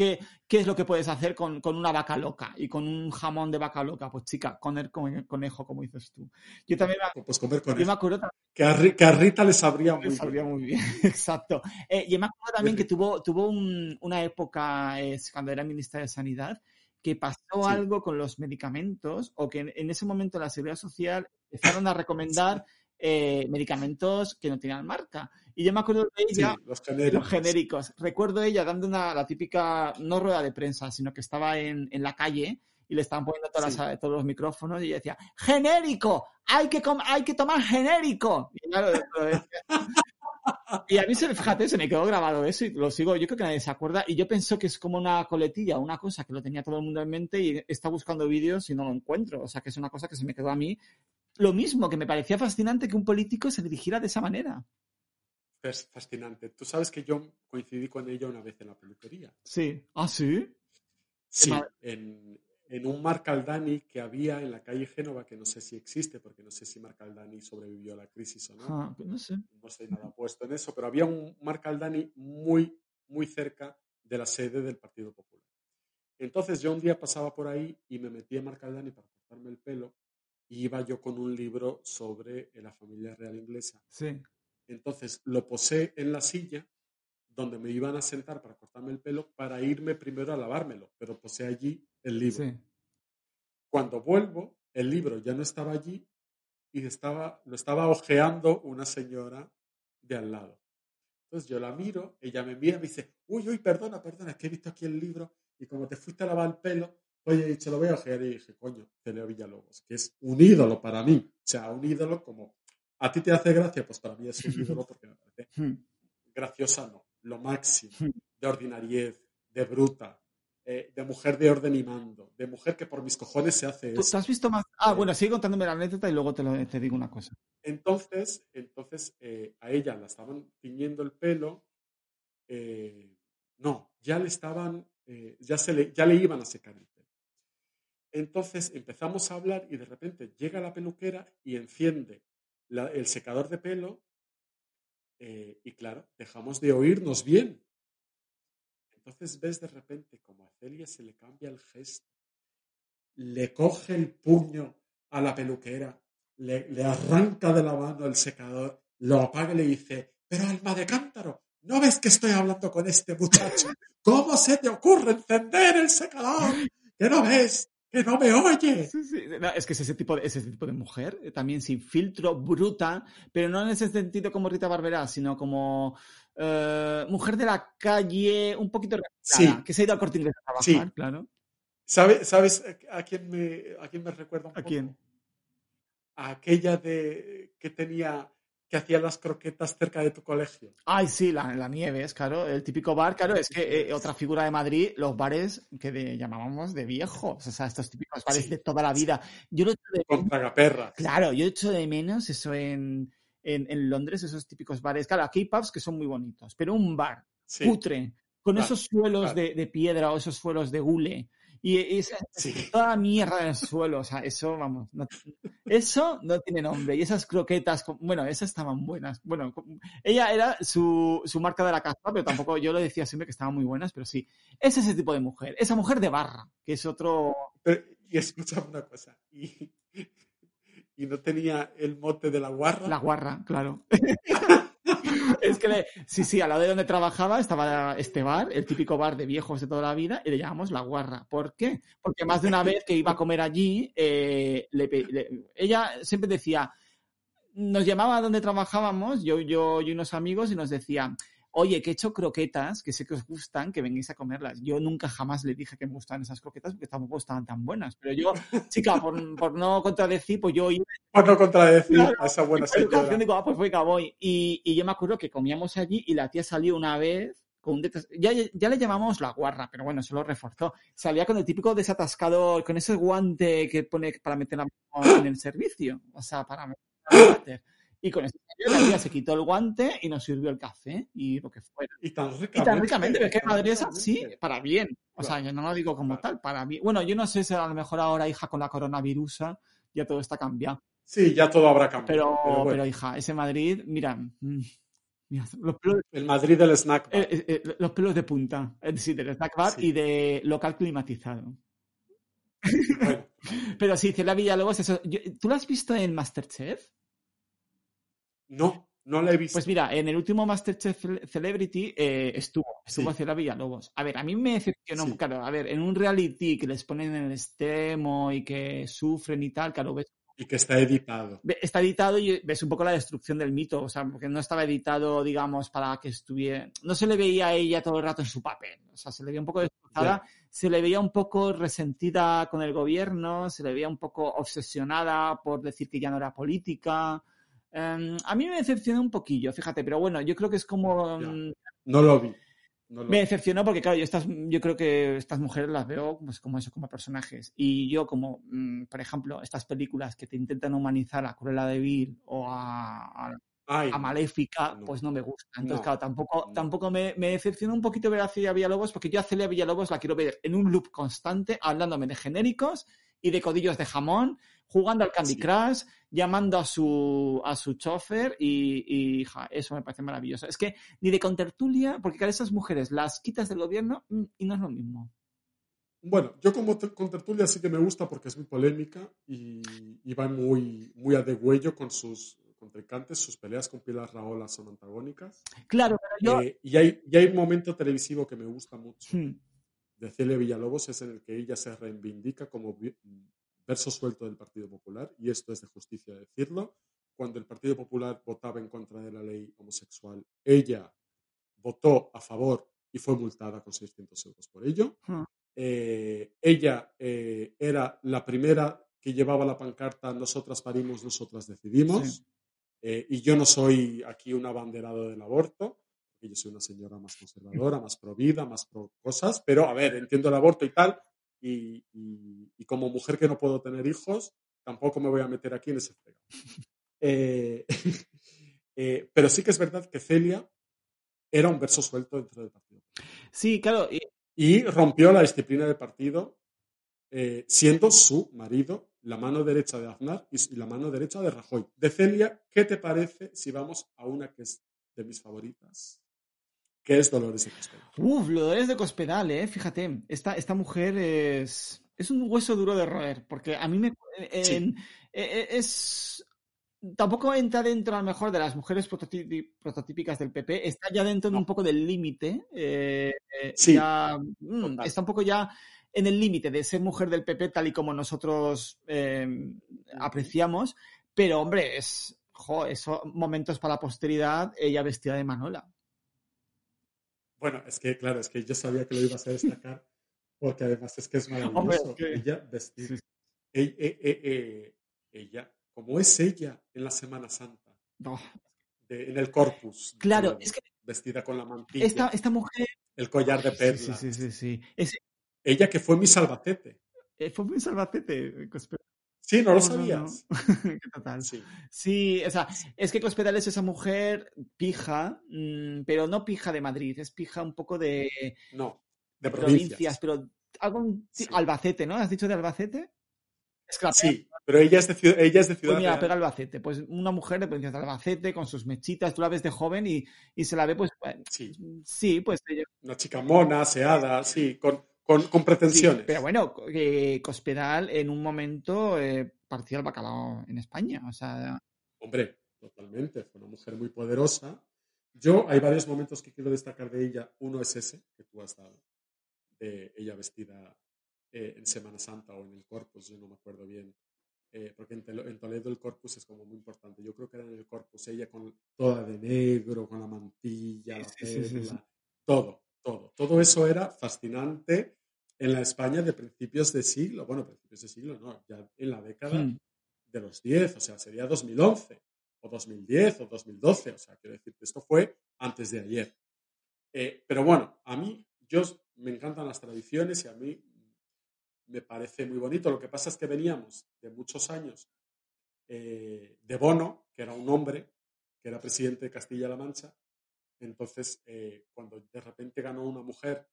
qué, qué es lo que puedes hacer con, con una vaca loca y con un jamón de vaca loca? Pues chica, con el con- conejo, como dices tú. Yo también me, Pues comer con yo me acuerdo Que a, Ri- que a Rita le sabría muy me sabría bien. muy bien, exacto. Eh, y me acuerdo también que tuvo, tuvo un- una época, eh, cuando era ministra de Sanidad, que pasó Sí. algo con los medicamentos, o que en, en ese momento la Seguridad Social empezaron a recomendar eh, medicamentos que no tenían marca. Y yo me acuerdo de Sí, ella, los genéricos. los genéricos. Recuerdo ella dando una, la típica, no rueda de prensa, sino que estaba en, en la calle y le estaban poniendo todas Sí. las- todos los micrófonos y ella decía, genérico, hay que, hay que tomar genérico. Y claro. Y a mí, se, fíjate, se me quedó grabado eso y lo sigo, yo creo que nadie se acuerda y yo pienso que es como una coletilla, una cosa que lo tenía todo el mundo en mente y está buscando vídeos y no lo encuentro. O sea, que es una cosa que se me quedó a mí. Lo mismo, que me parecía fascinante que un político se dirigiera de esa manera. Es fascinante. Tú sabes que yo coincidí con ella una vez en la peluquería. Sí. ¿Ah, sí? Sí, en, en un Marcaldani que había en la calle Génova, que no sé si existe, porque no sé si Marcaldani sobrevivió a la crisis o no. Ah, no sé. No estoy nada puesto en eso, pero había un Marcaldani muy, muy cerca de la sede del Partido Popular. Entonces yo un día pasaba por ahí y me metí en Marcaldani para cortarme el pelo y iba yo con un libro sobre la familia real inglesa. Sí. Entonces lo posé en la silla donde me iban a sentar para cortarme el pelo para irme primero a lavármelo, pero posé allí el libro. Sí. Cuando vuelvo, el libro ya no estaba allí y estaba, lo estaba ojeando una señora de al lado. Entonces yo la miro, ella me mira y me dice, uy, uy, perdona, perdona, que he visto aquí el libro y como te fuiste a lavar el pelo, oye, he dicho, lo voy a ojear y dije, coño, Celia Villalobos, que es un ídolo para mí. O sea, un ídolo como, a ti te hace gracia, pues para mí es un ídolo porque me parece Hmm. graciosa, no, lo máximo, Hmm. de ordinariez, de bruta, eh, de mujer de orden y mando, de mujer que por mis cojones se hace ¿Tú, eso. tú has visto más? Ah, Eh, bueno, sigue contándome la anécdota y luego te, lo- te digo una cosa. Entonces, entonces eh, a ella la estaban tiñendo el pelo. no, ya le estaban, ya, se le, ya le iban a secar el pelo. Entonces empezamos a hablar y de repente llega la peluquera y enciende el secador de pelo eh, y claro, dejamos de oírnos bien. Entonces ves de repente como a Celia se le cambia el gesto, le coge el puño a la peluquera, le, le arranca de la mano el secador, lo apaga y le dice, pero alma de cántaro, ¿no ves que estoy hablando con este muchacho? ¿Cómo se te ocurre encender el secador? ¿Que no ves? ¿Que no me oye? Sí, sí. No, es que es ese tipo de, es ese tipo de mujer, eh, también sin filtro, bruta, pero no en ese sentido como Rita Barberá, sino como eh, mujer de la calle, un poquito Sí. que se ha ido al corte inglés a trabajar, Sí. claro. ¿Sabe- ¿Sabes a quién me, a quién me recuerda un ¿A poco? quién? A aquella de, que tenía, que hacía las croquetas cerca de tu colegio. Ay, sí, la, la Nieves, claro, el típico bar, claro, es que eh, otra figura de Madrid, los bares que de- llamábamos de viejos, o sea, estos típicos bares Sí, de toda la vida. Yo lo echo de Con tragaperras. Claro, yo echo de menos eso en, en, en Londres, esos típicos bares. Claro, aquí hay pubs que son muy bonitos, pero un bar Sí, cutre, con Claro, esos suelos claro. de, de piedra o esos suelos de hule, y sí. toda mierda en el suelo, o sea, eso, vamos, no- eso no tiene nombre. Y esas croquetas, bueno, esas estaban buenas. Bueno, ella era su, su marca de la casa, pero tampoco yo le decía siempre que estaban muy buenas, pero sí, es ese tipo de mujer, esa mujer de barra, que es otro... Pero- y escúchame una cosa. Y, y no tenía el mote de la guarra. La guarra, claro. es que le- sí, sí, al lado de donde trabajaba estaba este bar, el típico bar de viejos de toda la vida, y le llamamos La Guarra. ¿Por qué? Porque más de una vez que iba a comer allí, eh, le ella siempre decía, nos llamaba donde trabajábamos, yo, yo y unos amigos, y nos decía, oye, que he hecho croquetas, que sé que os gustan, que vengáis a comerlas. Yo nunca jamás le dije que me gustaban esas croquetas porque tampoco estaban tan buenas. Pero yo, chica, por, por no contradecir, pues yo iba Por no contradecir Claro, a esa buena señora. digo, ah, pues venga, voy. Y, y yo me acuerdo que comíamos allí y la tía salió una vez con un ya, ya le llamamos la guarra, pero bueno, eso lo reforzó. Salía con el típico desatascador, con ese guante que pone para meter la mano en el servicio. O sea, para meter. Y con eso la tía se quitó el guante y nos sirvió el café y lo que fuera. Y tan Y ricamente. tan ricamente, es que tan madre esa, sí, ricamente. para bien. O sea, yo no lo digo como tal, para bien. Bueno, yo no sé si a lo mejor ahora, hija, con la coronavirusa, ya todo está cambiado. Sí, ya todo habrá cambiado. Pero, Pero, pero, bueno, hija, ese Madrid, mira, mm, mira, los, pelos, el Madrid del snack bar. eh, eh, eh, los pelos de punta, es decir, del snack bar Sí. y de local climatizado. Bueno, Pero sí, Celia Villalobos, eso, ¿tú lo has visto en Masterchef? No, no la he visto. Pues mira, en el último Masterchef Cele- Celebrity eh, estuvo, estuvo Sí. Celia Villalobos. A ver, a mí me decepcionó, Sí. claro, a ver, en un reality que les ponen en el extremo y que sufren y tal, claro, ves Y que está editado. Está editado y ves un poco la destrucción del mito, o sea, porque no estaba editado, digamos, para que estuviera, no se le veía a ella todo el rato en su papel, o sea, se le veía un poco destrozada, se le veía un poco resentida con el gobierno, se le veía un poco obsesionada por decir que ya no era política. Em, a mí me decepcionó un poquillo, fíjate, pero bueno, yo creo que es como... Mm, No lo vi. No lo me vi. decepcionó porque, claro, yo, estas, yo creo que estas mujeres las veo pues, como eso, como personajes. Y yo, como, mm, por ejemplo, estas películas que te intentan humanizar a Cruella de Vil o a, a, Ay, a Maléfica, no. pues no me gusta. Entonces, No, claro, tampoco, tampoco me, me decepcionó un poquito ver a Celia Villalobos porque yo a Celia Villalobos la quiero ver en un loop constante, hablándome de genéricos y de codillos de jamón, jugando al Candy Sí. Crush, llamando a su, a su chofer y, y, ja, eso me parece maravilloso. Es que ni de contertulia, porque claro, esas mujeres las quitas del gobierno mm, y no es lo mismo. Bueno, yo como te- con tertulia sí que me gusta porque es muy polémica y, y va muy, muy a degüello con sus contrincantes. Sus peleas con Pilar Raola son antagónicas. Claro, pero yo... Eh, y, hay, y hay un momento televisivo que me gusta mucho Hmm, de Celia Villalobos, es en el que ella se reivindica como verso suelto del Partido Popular, y esto es de justicia decirlo. Cuando el Partido Popular votaba en contra de la ley homosexual, ella votó a favor y fue multada con 600 euros por ello. Eh, ella eh, era la primera que llevaba la pancarta Nosotras parimos, nosotras decidimos. Sí. Eh, y yo no soy aquí un abanderado del aborto, yo soy una señora más conservadora, más pro vida, más pro cosas, pero a ver, entiendo el aborto y tal, y, y- y como mujer que no puedo tener hijos, tampoco me voy a meter aquí en ese fregado. Eh, eh, pero sí que es verdad que Celia era un verso suelto dentro del partido. Sí, claro, y- Y rompió la disciplina del partido, eh, siendo su marido la mano derecha de Aznar y la mano derecha de Rajoy. De Celia, ¿qué te parece si vamos a una que es de mis favoritas? Que es Dolores de Cospedal. Uf, Dolores de Cospedal, eh, fíjate, esta, esta mujer es, es un hueso duro de roer, porque a mí me Sí. en- eh, eh, es tampoco entra dentro a lo mejor de las mujeres prototí- prototípicas del PP, está ya dentro de un poco del límite, eh, Sí, ya, mm, está un poco ya en el límite de ser mujer del PP tal y como nosotros eh, apreciamos, pero hombre, es, jo, eso, momentos para la posteridad, ella vestida de Manola. Bueno, es que, claro, es que yo sabía que lo ibas a destacar, porque además es que es maravilloso. Ella vestida. Sí. ella, como es ella en la Semana Santa, de- en el corpus. Claro, de- es que Vestida con la mantilla, esta, esta mujer el collar de perlas. sí, sí, sí, sí. Es- Ella que fue mi salvacete. eh, fue muy salvacete. Sí, no lo No, no, no. sabías. Qué total. Sí. Sí, o sea, es que Cospedal es esa mujer pija, mm, pero no pija de Madrid, es pija un poco de No, de provincias, provincias. pero algo un- Sí. Albacete, ¿no? ¿Has dicho de Albacete? Es que Sí, pero ella es de, ciu- ella es de pues Ciudad mira, Real. pega Albacete. Pues una mujer de provincias de Albacete con sus mechitas, tú la ves de joven y, y se la ve, pues, bueno, Sí, sí, pues ella- una chica mona, aseada, sí, con, con, con Sí, pretensiones. pero bueno, eh, Cospedal en un momento eh, partía el bacalao en España. O sea, Hombre, totalmente. Fue una mujer muy poderosa Yo hay varios momentos que quiero destacar de ella. Uno es ese que tú has dado, de ella vestida eh, en Semana Santa o en el Corpus, yo no me acuerdo bien, eh, porque en, en, Toledo el Corpus es como muy importante. Yo creo que era en el Corpus, ella con toda de negro, con la mantilla, la Sí, sí, sí. todo, todo. Todo eso era fascinante en la España de principios de siglo, bueno, principios de siglo, no, ya en la década Hmm. de los 10, o sea, sería 2011 o 2010 o 2012, o sea, quiero decir que esto fue antes de ayer. Eh, pero bueno, a mí, yo me encantan las tradiciones y a mí me parece muy bonito. Lo que pasa es que veníamos de muchos años eh, de Bono, que era un hombre, que era presidente de Castilla-La Mancha. Entonces, eh, cuando de repente ganó una mujer,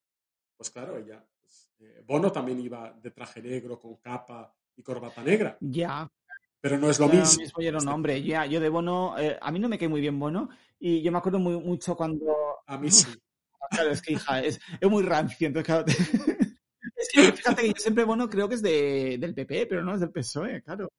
pues claro, ella, pues, eh, Bono también iba de traje negro, con capa y corbata negra. Ya. Pero no es lo mismo. mismo y era un Este- hombre. Ya, yo de Bono, eh, a mí no me cae muy bien Bono. Y yo me acuerdo muy, mucho cuando. A mí sí. Claro, es que hija, es, es muy rancio. Entonces, claro. Es que fíjate que yo siempre Bono creo que es de, del PP, pero no es del PSOE, claro.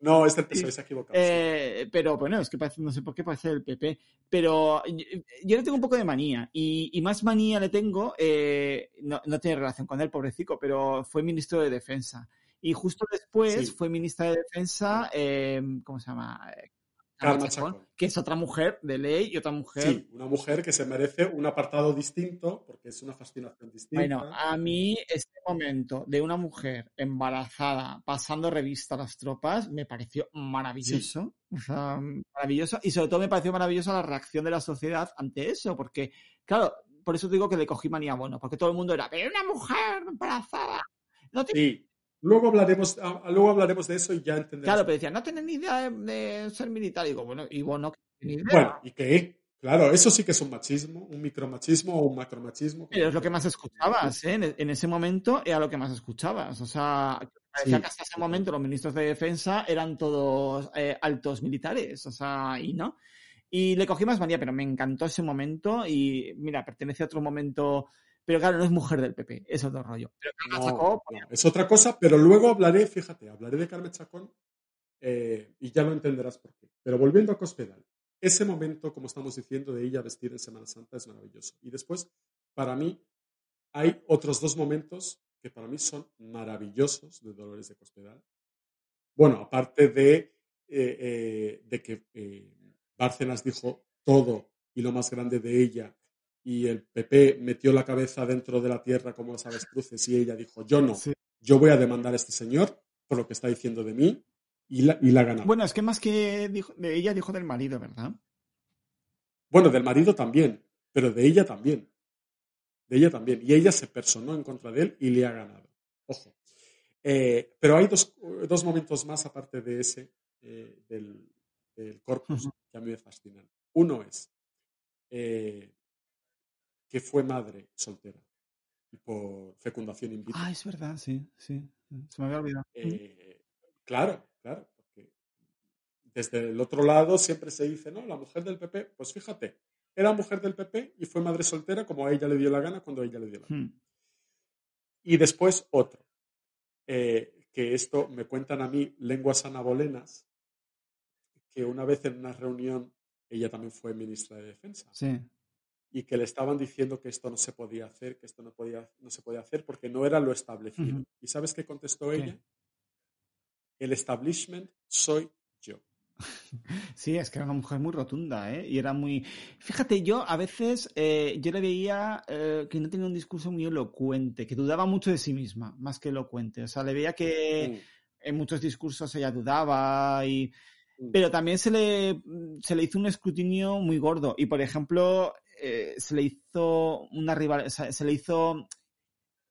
No, es del PSOE, se ha equivocado. sí. Eh, pero bueno, es que parece, no sé por qué parece el PP. Pero yo, yo le tengo un poco de manía. Y, y más manía le tengo, eh, no, no tiene relación con él, pobrecito, pero fue ministro de Defensa. Y justo después Sí. fue ministra de Defensa, eh, ¿cómo se llama? Karma Chacón, que es otra mujer de ley y otra mujer. Sí, una mujer que se merece un apartado distinto porque es una fascinación distinta. Bueno, a mí este momento de una mujer embarazada pasando revista a las tropas me pareció maravilloso. O sea, maravilloso. Y sobre todo me pareció maravillosa la reacción de la sociedad ante eso, porque, claro, por eso te digo que le cogí manía bueno, porque todo el mundo era, pero una mujer embarazada. No te... Sí. Luego hablaremos, ah, luego hablaremos de eso y ya entenderemos. Claro, pero decía, no tiene ni idea de, de ser militar. Y digo, bueno, y bueno, que ni idea. Bueno, ¿y qué? Claro, eso sí que es un machismo, un micromachismo o un macromachismo. Pero es lo que más escuchabas, ¿eh? En, en ese momento era lo que más escuchabas. O sea, Sí. que hasta ese momento los ministros de defensa eran todos eh, altos militares. O sea, y no. Y le cogí más manía, pero me encantó ese momento. Y mira, pertenece a otro momento. Pero claro, no es mujer del PP, es otro rollo. Pero No, Chacón, no, es otra cosa, pero luego hablaré, fíjate, hablaré de Carmen Chacón eh, y ya lo entenderás por qué. Pero volviendo a Cospedal, ese momento, como estamos diciendo, de ella vestir en Semana Santa es maravilloso. Y después, para mí, hay otros dos momentos que para mí son maravillosos de Dolores de Cospedal. Bueno, aparte de, eh, eh, de que eh, Bárcenas dijo todo y lo más grande de ella y el PP metió la cabeza dentro de la tierra como los avestruces y ella dijo, yo no, Sí. yo voy a demandar a este señor por lo que está diciendo de mí y la, y la ha ganado. Bueno, es que más que dijo, de ella dijo del marido, ¿verdad? Bueno, del marido también, pero de ella también. De ella también. Y ella se personó en contra de él y le ha ganado. Ojo. Eh, pero hay dos, dos, momentos más aparte de ese, eh, del, del, corpus, que a mí me fascinan. Uno es eh, que fue madre soltera y por fecundación in vitro. Ah, es verdad, sí, sí. Se me había olvidado. Eh, claro, claro, porque desde el otro lado siempre se dice, no, la mujer del PP, pues fíjate, era mujer del PP y fue madre soltera como a ella le dio la gana cuando a ella le dio la gana. Hmm. Y después otro, eh, que esto me cuentan a mí lenguas anabolenas, que una vez en una reunión, ella también fue ministra de Defensa, Sí. Y que le estaban diciendo que esto no se podía hacer, que esto no, podía, no se podía hacer porque no era lo establecido. ¿Y sabes qué contestó ¿Qué? ella? El establishment soy yo. Sí, es que era una mujer muy rotunda, ¿eh? Y era muy... Fíjate, yo a veces eh, yo le veía eh, que no tenía un discurso muy elocuente, que dudaba mucho de sí misma, más que elocuente. O sea, le veía que Mm, en muchos discursos ella dudaba y... mm. Pero también se le, se le hizo un escrutinio muy gordo. Y, por ejemplo, eh, se le hizo una rival... se le hizo una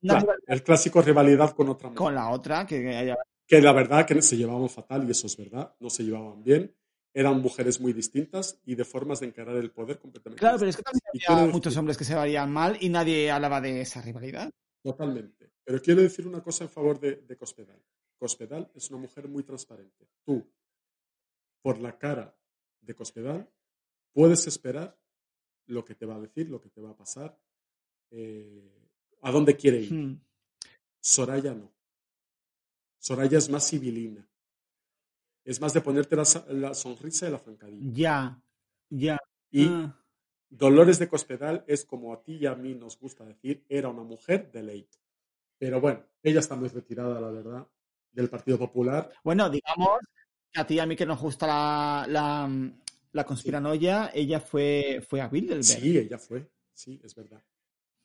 Claro, rivalidad el clásico rivalidad con otra con la otra, que Que la verdad que se llevaban fatal, y eso es verdad, no se llevaban bien. Eran mujeres muy distintas y de formas de encarar el poder completamente Claro, pero es que también había muchos decir- hombres que se varían mal y nadie hablaba de esa rivalidad. Totalmente. Pero quiero decir una cosa en favor de, de Cospedal. Cospedal es una mujer muy transparente. Tú, por la cara de Cospedal, puedes esperar lo que te va a decir, lo que te va a pasar, eh, a dónde quiere ir. Hmm. Soraya no. Soraya es más civilina. Es más de ponerte la, la sonrisa y la francadilla. Ya, ya. Y Ah, Dolores de Cospedal es como a ti y a mí nos gusta decir, era una mujer de ley. Pero bueno, ella está muy retirada, la verdad, del Partido Popular. Bueno, digamos a ti y a mí que nos gusta la, la, la conspiranoia, ella fue, fue a Bilderberg. Sí, ella fue, sí, es verdad.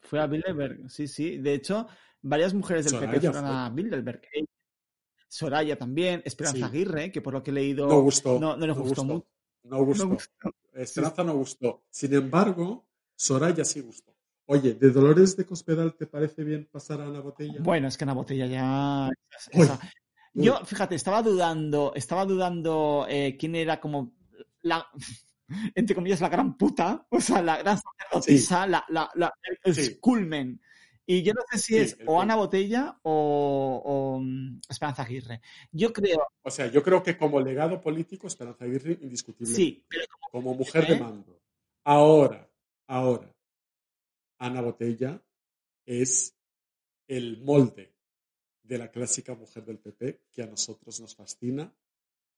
Fue a Bilderberg, sí, sí. De hecho, varias mujeres del PP fueron a Bilderberg. Soraya también, Esperanza Aguirre, que por lo que he leído no, gustó, no, les gustó, mucho. No gustó. Esperanza no gustó. Sin embargo, Soraya sí gustó. Oye, ¿de Dolores de Cospedal te parece bien pasar a Ana Botella? Bueno, es que Ana Botella ya. Yo, fíjate, estaba dudando, estaba dudando eh, quién era como la, entre comillas, la gran puta, o sea, la gran sacerdotisa, la, la, la, el sí. Y yo no sé si es o Ana Botella o, mm, Esperanza Aguirre. Yo creo. O sea, yo creo que como legado político, Esperanza Aguirre, indiscutible. Sí, pero como, mujer de mando. Ahora, ahora, Ana Botella es el molde de la clásica mujer del PP que a nosotros nos fascina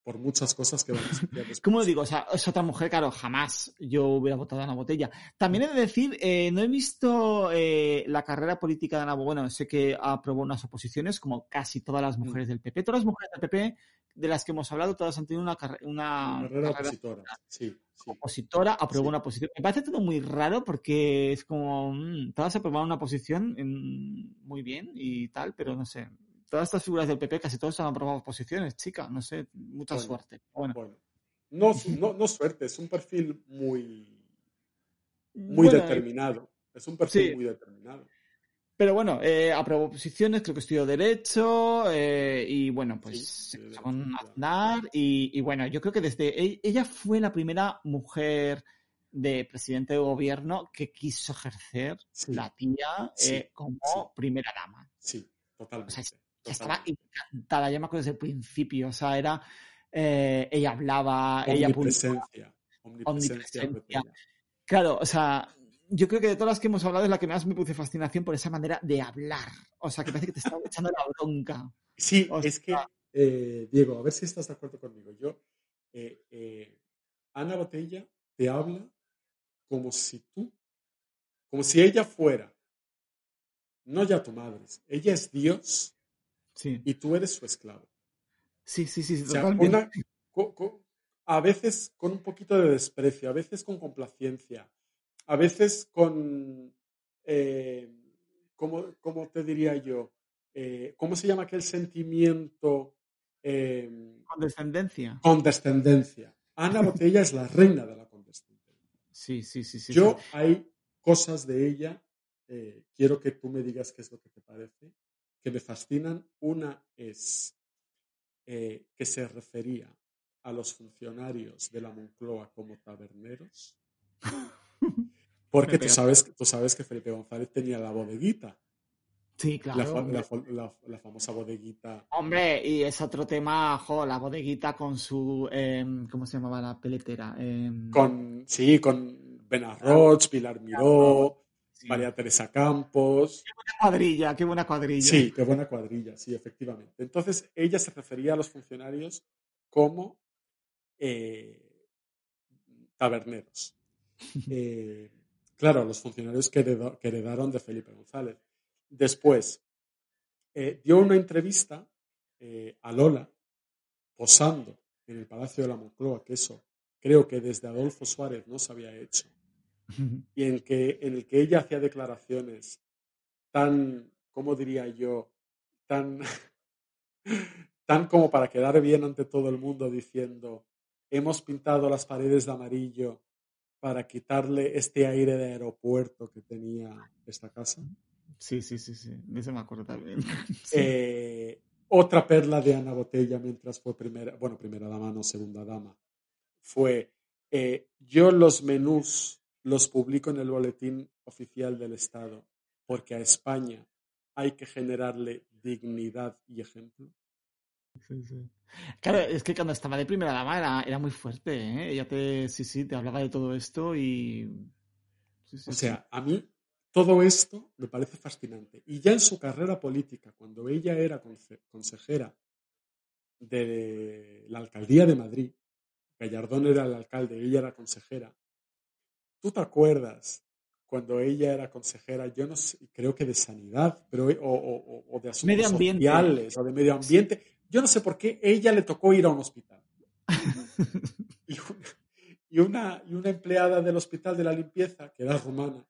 por muchas cosas que van a ¿Cómo digo? O sea, es otra mujer, claro, jamás yo hubiera votado a Ana Botella. También he de decir, eh, no he visto eh, la carrera política de Ana Botella. Bueno, sé que aprobó unas oposiciones, como casi todas las mm. mujeres del PP. Todas las mujeres del PP de las que hemos hablado, todas han tenido una, una, carrera, opositora. Sí, Opositora, aprobó una oposición. Me parece todo muy raro porque es como, mmm, todas aprobaron una oposición muy bien y tal, pero no sé todas estas figuras del PP casi todos han aprobado posiciones, chica, no sé, mucha suerte. Bueno. No, no, suerte, es un perfil muy, muy determinado. Es un perfil muy determinado. Pero bueno, eh, aprobó posiciones, creo que estudió Derecho eh, y bueno, pues con Aznar y, bueno, yo creo que desde e, ella fue la primera mujer de presidente de gobierno que quiso ejercer la tía eh, como primera dama. Sí, totalmente estaba encantada, ya me acuerdo desde el principio, o sea, era, eh, ella hablaba, ella omnipresencia, omnipresencia. Claro, o sea, yo creo que de todas las que hemos hablado es la que más me puse fascinación por esa manera de hablar. O sea, que parece que te estaba echando la bronca. Sí, es que, eh, Diego, a ver si estás de acuerdo conmigo. Yo, eh, Ana Botella te habla como si tú, como si ella fuera, no ya tu madre, ella es Dios y tú eres su esclavo. Sí, sí, sí, a veces con un poquito de desprecio, a veces con complacencia, a veces con, eh, ¿cómo, te diría yo? Eh, ¿Cómo se llama aquel sentimiento? Eh, condescendencia. Condescendencia. Ana Botella es la reina de la condescendencia. Sí, sí, sí. sí yo hay cosas de ella, quiero que tú me digas qué es lo que te parece, que me fascinan. Una es eh, que se refería a los funcionarios de la Moncloa como taberneros. Porque tú sabes, tú sabes que Felipe González tenía la bodeguita. Sí, claro. La, famosa bodeguita. Hombre, y es otro tema, jo, la bodeguita con su. Em, ¿Cómo se llamaba la peletera? Em, con, sí, con Benarroch, Pilar Miró, María Teresa Campos. Qué buena cuadrilla, qué buena cuadrilla. Sí, qué buena cuadrilla, sí, efectivamente. Entonces, ella se refería a los funcionarios como eh, taberneros. Eh, claro, a los funcionarios que, heredaron de Felipe González. Después, eh, dio una entrevista a Lola, posando en el Palacio de la Moncloa, que eso creo que desde Adolfo Suárez no se había hecho y en, que, en el que ella hacía declaraciones tan, ¿cómo diría yo? Tan, tan como para quedar bien ante todo el mundo diciendo, hemos pintado las paredes de amarillo para quitarle este aire de aeropuerto que tenía esta casa. Sí, sí, sí, sí, eso me acuerdo también. Eh, otra perla de Ana Botella mientras fue primera, bueno, primera dama, no segunda dama, fue eh, yo los menús los publico en el boletín oficial del Estado, porque a España hay que generarle dignidad y ejemplo. Claro, es que cuando estaba de primera dama era, muy fuerte, ¿eh? Ella te, sí, sí, te hablaba de todo esto y... o sea, a mí todo esto me parece fascinante. Y ya en su carrera política, cuando ella era consejera de la alcaldía de Madrid, Gallardón era el alcalde, ella era consejera, ¿tú te acuerdas cuando ella era consejera, yo no sé, creo que de sanidad, pero, o, de asuntos medio ambiente. sociales, o de medio ambiente? Yo no sé por qué ella le tocó ir a un hospital. y, una, y una empleada del hospital de la limpieza, que era rumana,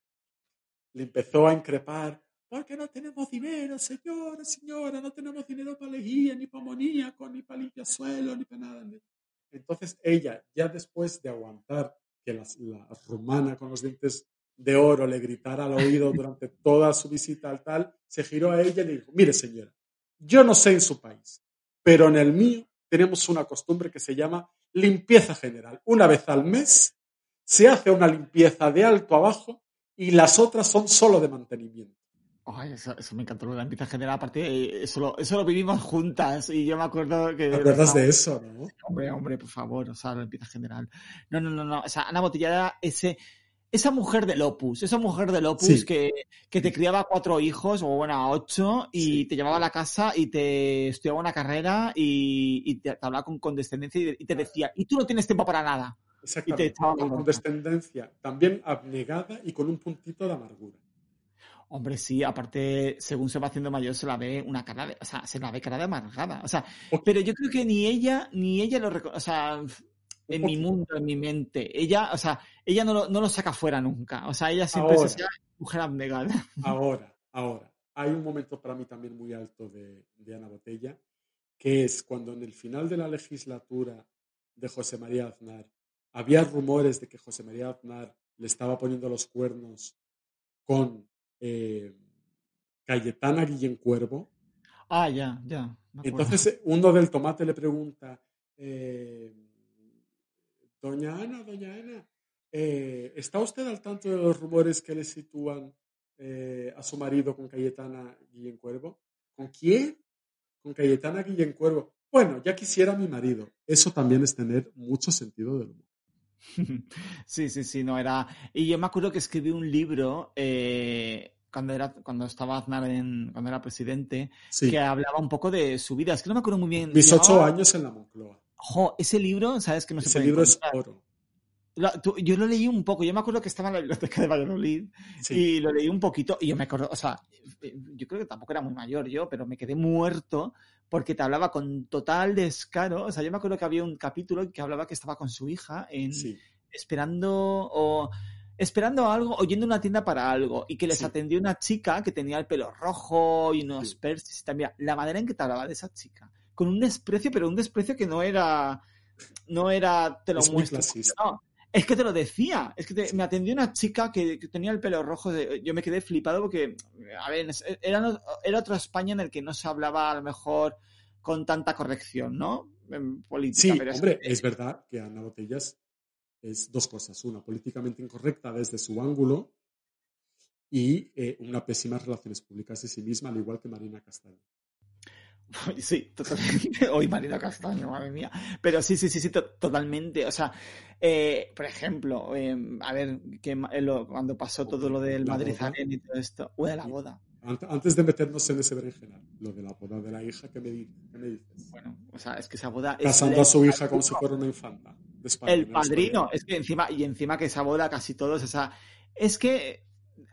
le empezó a increpar porque no tenemos dinero, señora, señora, no tenemos dinero para lejía, ni para amoníaco, ni para limpiar suelo, ni para nada. Entonces ella, ya después de aguantar que la, rumana con los dientes de oro le gritara al oído durante toda su visita al tal, se giró a ella y le dijo, mire señora, yo no sé en su país, pero en el mío tenemos una costumbre que se llama limpieza general. Una vez al mes se hace una limpieza de alto a bajo y las otras son solo de mantenimiento. Ay, eso, me encantó la limpieza general. Aparte, eh, eso lo, eso lo vivimos juntas y yo me acuerdo que. ¿Te acuerdas de eso, no? Hombre, hombre, por favor, o sea, la limpieza general. No, no, no, no. O sea, Ana Botella era ese, esa mujer del Opus, esa mujer del Opus que, que, te criaba cuatro hijos, o bueno, ocho, y te llevaba a la casa y te estudiaba una carrera y, y te, hablaba con condescendencia y, y te decía, y tú no tienes tiempo para nada. Exactamente, con condescendencia, también abnegada y con un puntito de amargura. Hombre, sí, aparte, según se va haciendo mayor, se la ve una cara de, o sea, se la ve cara de amargada. O sea, pero yo creo que ni ella, ni ella lo reconoce, o sea, en mi mundo, en mi mente, ella, o sea, ella no lo, no lo saca fuera nunca. O sea, ella siempre se se mujer abnegada. Ahora, ahora, hay un momento para mí también muy alto de, de Ana Botella, que es cuando en el final de la legislatura de José María Aznar había rumores de que José María Aznar le estaba poniendo los cuernos con eh, Cayetana Guillén Cuervo. Ah, ya, ya. Entonces uno del tomate le pregunta, eh, doña Ana, doña Ana, eh, ¿está usted al tanto de los rumores que le sitúan a su marido con Cayetana Guillén Cuervo? ¿Con quién? Con Cayetana Guillén Cuervo. Bueno, ya quisiera mi marido. Eso también es tener mucho sentido del humor. Sí, sí, sí, no era. Y yo me acuerdo que escribí un libro eh, cuando era cuando estaba Aznar en, cuando era presidente, que hablaba un poco de su vida. Es que no me acuerdo muy bien. Mis ocho años en la Moncloa. ese libro, sabes que no se ese libro es oro. yo lo leí un poco, yo me acuerdo que estaba en la biblioteca de Valladolid y lo leí un poquito y yo me acuerdo, o sea, yo creo que tampoco era muy mayor yo, pero me quedé muerto porque te hablaba con total descaro. O sea, yo me acuerdo que había un capítulo que hablaba que estaba con su hija en, esperando o esperando algo o yendo a una tienda para algo y que les atendió una chica que tenía el pelo rojo y unos sí. y también la manera en que te hablaba de esa chica con un desprecio pero un desprecio que no era no era te lo muestro no, es que te lo decía, es que me atendió una chica que, tenía el pelo rojo, yo me quedé flipado porque, a ver, era, era otra España en el que no se hablaba a lo mejor con tanta corrección, ¿no? En política. Sí, hombre, es, verdad que Ana Botellas es dos cosas. Una, políticamente incorrecta desde su ángulo y eh, una pésima relaciones públicas de sí misma, al igual que Marina Castaño. Sí, totalmente. Hoy Marina Castaño, madre mía. Pero sí, sí, sí, sí, totalmente. O sea, eh, por ejemplo, em, a ver, que eh, cuando pasó todo lo del Madrid Arena y todo esto, o de la boda. Antes de meternos en ese berenjenal, lo de la boda de la hija, ¿qué me, dices? Bueno, o sea, es que esa boda. Casando a su hija como si fuera una infanta. el padrino, es que encima, y encima que esa boda casi todos, o sea, es que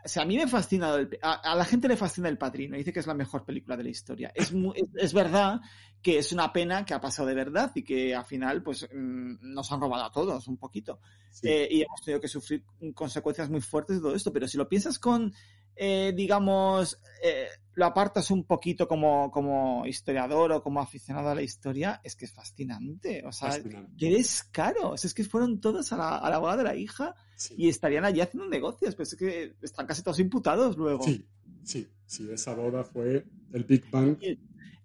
o sea, a mí me fascina, a, la gente le fascina El Padrino, dice que es la mejor película de la historia. Es, es, verdad que es una pena que ha pasado de verdad y que al final pues mm, nos han robado a todos un poquito. Eh, y hemos tenido que sufrir consecuencias muy fuertes de todo esto, pero si lo piensas con eh, digamos, eh, lo apartas un poquito como, como historiador o como aficionado a la historia, es que es fascinante. O sea, que eres caro. es que fueron todos a la, a la boda de la hija y estarían allí haciendo negocios, pero es que están casi todos imputados luego. Sí, sí, sí, esa boda fue el Big Bang.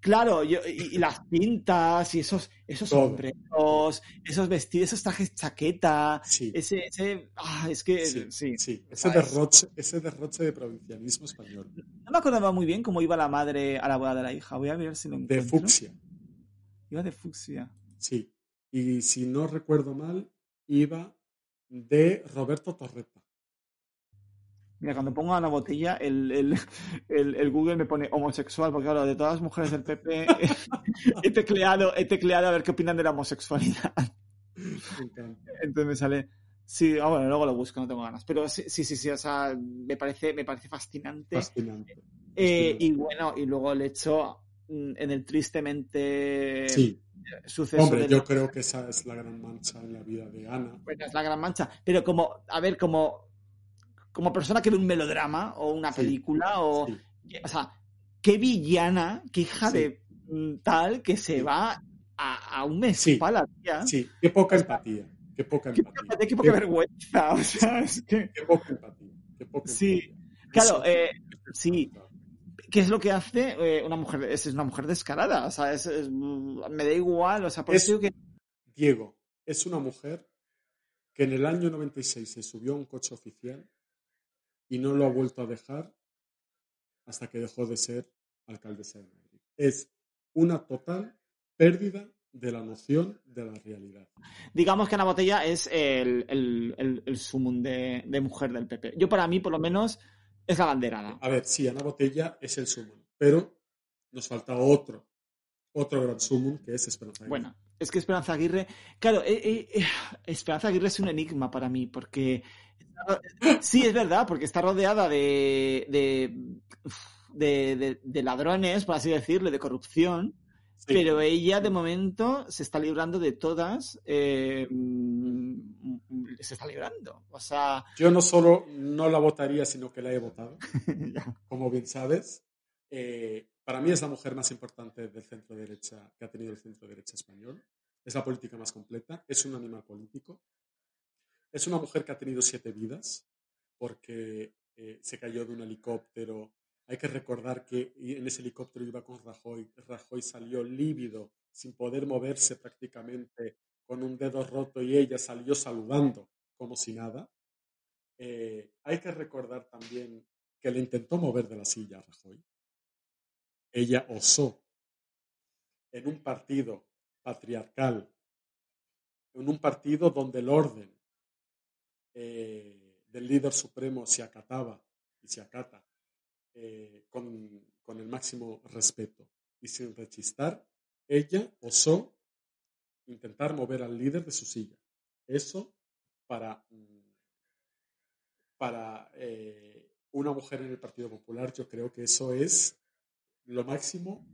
Claro, y, las pintas y esos, esos sombreros, esos vestidos, esos trajes chaqueta, ese, ese ah, es que sí, sí, Ese, derroche, ese derroche de provincialismo español. No me acordaba muy bien cómo iba la madre a la boda de la hija. Voy a ver si lo encuentro. De fucsia. Iba de fucsia. Sí. Y si no recuerdo mal, iba de Roberto Torreta. Mira, cuando pongo a una botella, el, el, el, Google me pone homosexual, porque claro, de todas las mujeres del PP he, tecleado, he tecleado a ver qué opinan de la homosexualidad. Entonces me sale Sí, ah, bueno, luego lo busco, no tengo ganas. Pero sí, sí, sí, o sea, me parece, me parece fascinante. Fascinante. Eh, y bueno, y luego el hecho mm, en el tristemente Sí. suceso Hombre, de yo la- creo que esa es la gran mancha en la vida de Ana. Bueno, es la gran mancha. Pero como, a ver, como, como persona que ve un melodrama o una Sí, película o, Sí, o sea, qué villana, qué hija Sí. de tal que se va a, a un mes Sí. para la tía. sí, qué poca empatía. Qué poca Qué empatía. poca, qué poca vergüenza. O sea, es que, Qué poca empatía. Qué poca Sí, empatía. claro, eh, sí. ¿qué es lo que hace eh, una mujer? Es, es una mujer descarada. O sea, es, es- me da igual. O sea, por Es- eso que. Diego es una mujer que en el año 96 se subió a un coche oficial y no lo ha vuelto a dejar hasta que dejó de ser alcaldesa de Madrid. Es una total pérdida de la noción de la realidad. Digamos que Ana Botella es el, el, el, el sumum de, de mujer del PP. Yo, para mí, por lo menos, es la banderada. A ver, sí, Ana Botella es el sumum, pero nos falta otro, otro gran sumum que es Esperanza. Bueno, es que Esperanza Aguirre. Claro, eh, eh, eh, Esperanza Aguirre es un enigma para mí, porque. Sí, es verdad, porque está rodeada de. de, de, de- de ladrones, por así decirlo, de corrupción. Sí. Pero ella de momento se está librando de todas. eh, mm, se está librando. O sea, Yo no solo no la votaría, sino que la he votado. como bien sabes. Eh, para mí es la mujer más importante del centro derecha que ha tenido el centro derecha español. Es la política más completa. Es un animal político. Es una mujer que ha tenido siete vidas porque eh, se cayó de un helicóptero. Hay que recordar que en ese helicóptero iba con Rajoy. Rajoy salió lívido, sin poder moverse prácticamente, con un dedo roto y ella salió saludando como si nada. Eh, hay que recordar también que le intentó mover de la silla a Rajoy. Ella osó en un partido patriarcal, en un partido donde el orden eh, del líder supremo se acataba y se acata eh, con, el máximo respeto y sin rechistar, ella osó intentar mover al líder de su silla. Eso para, para eh, una mujer en el Partido Popular, yo creo que eso es lo máximo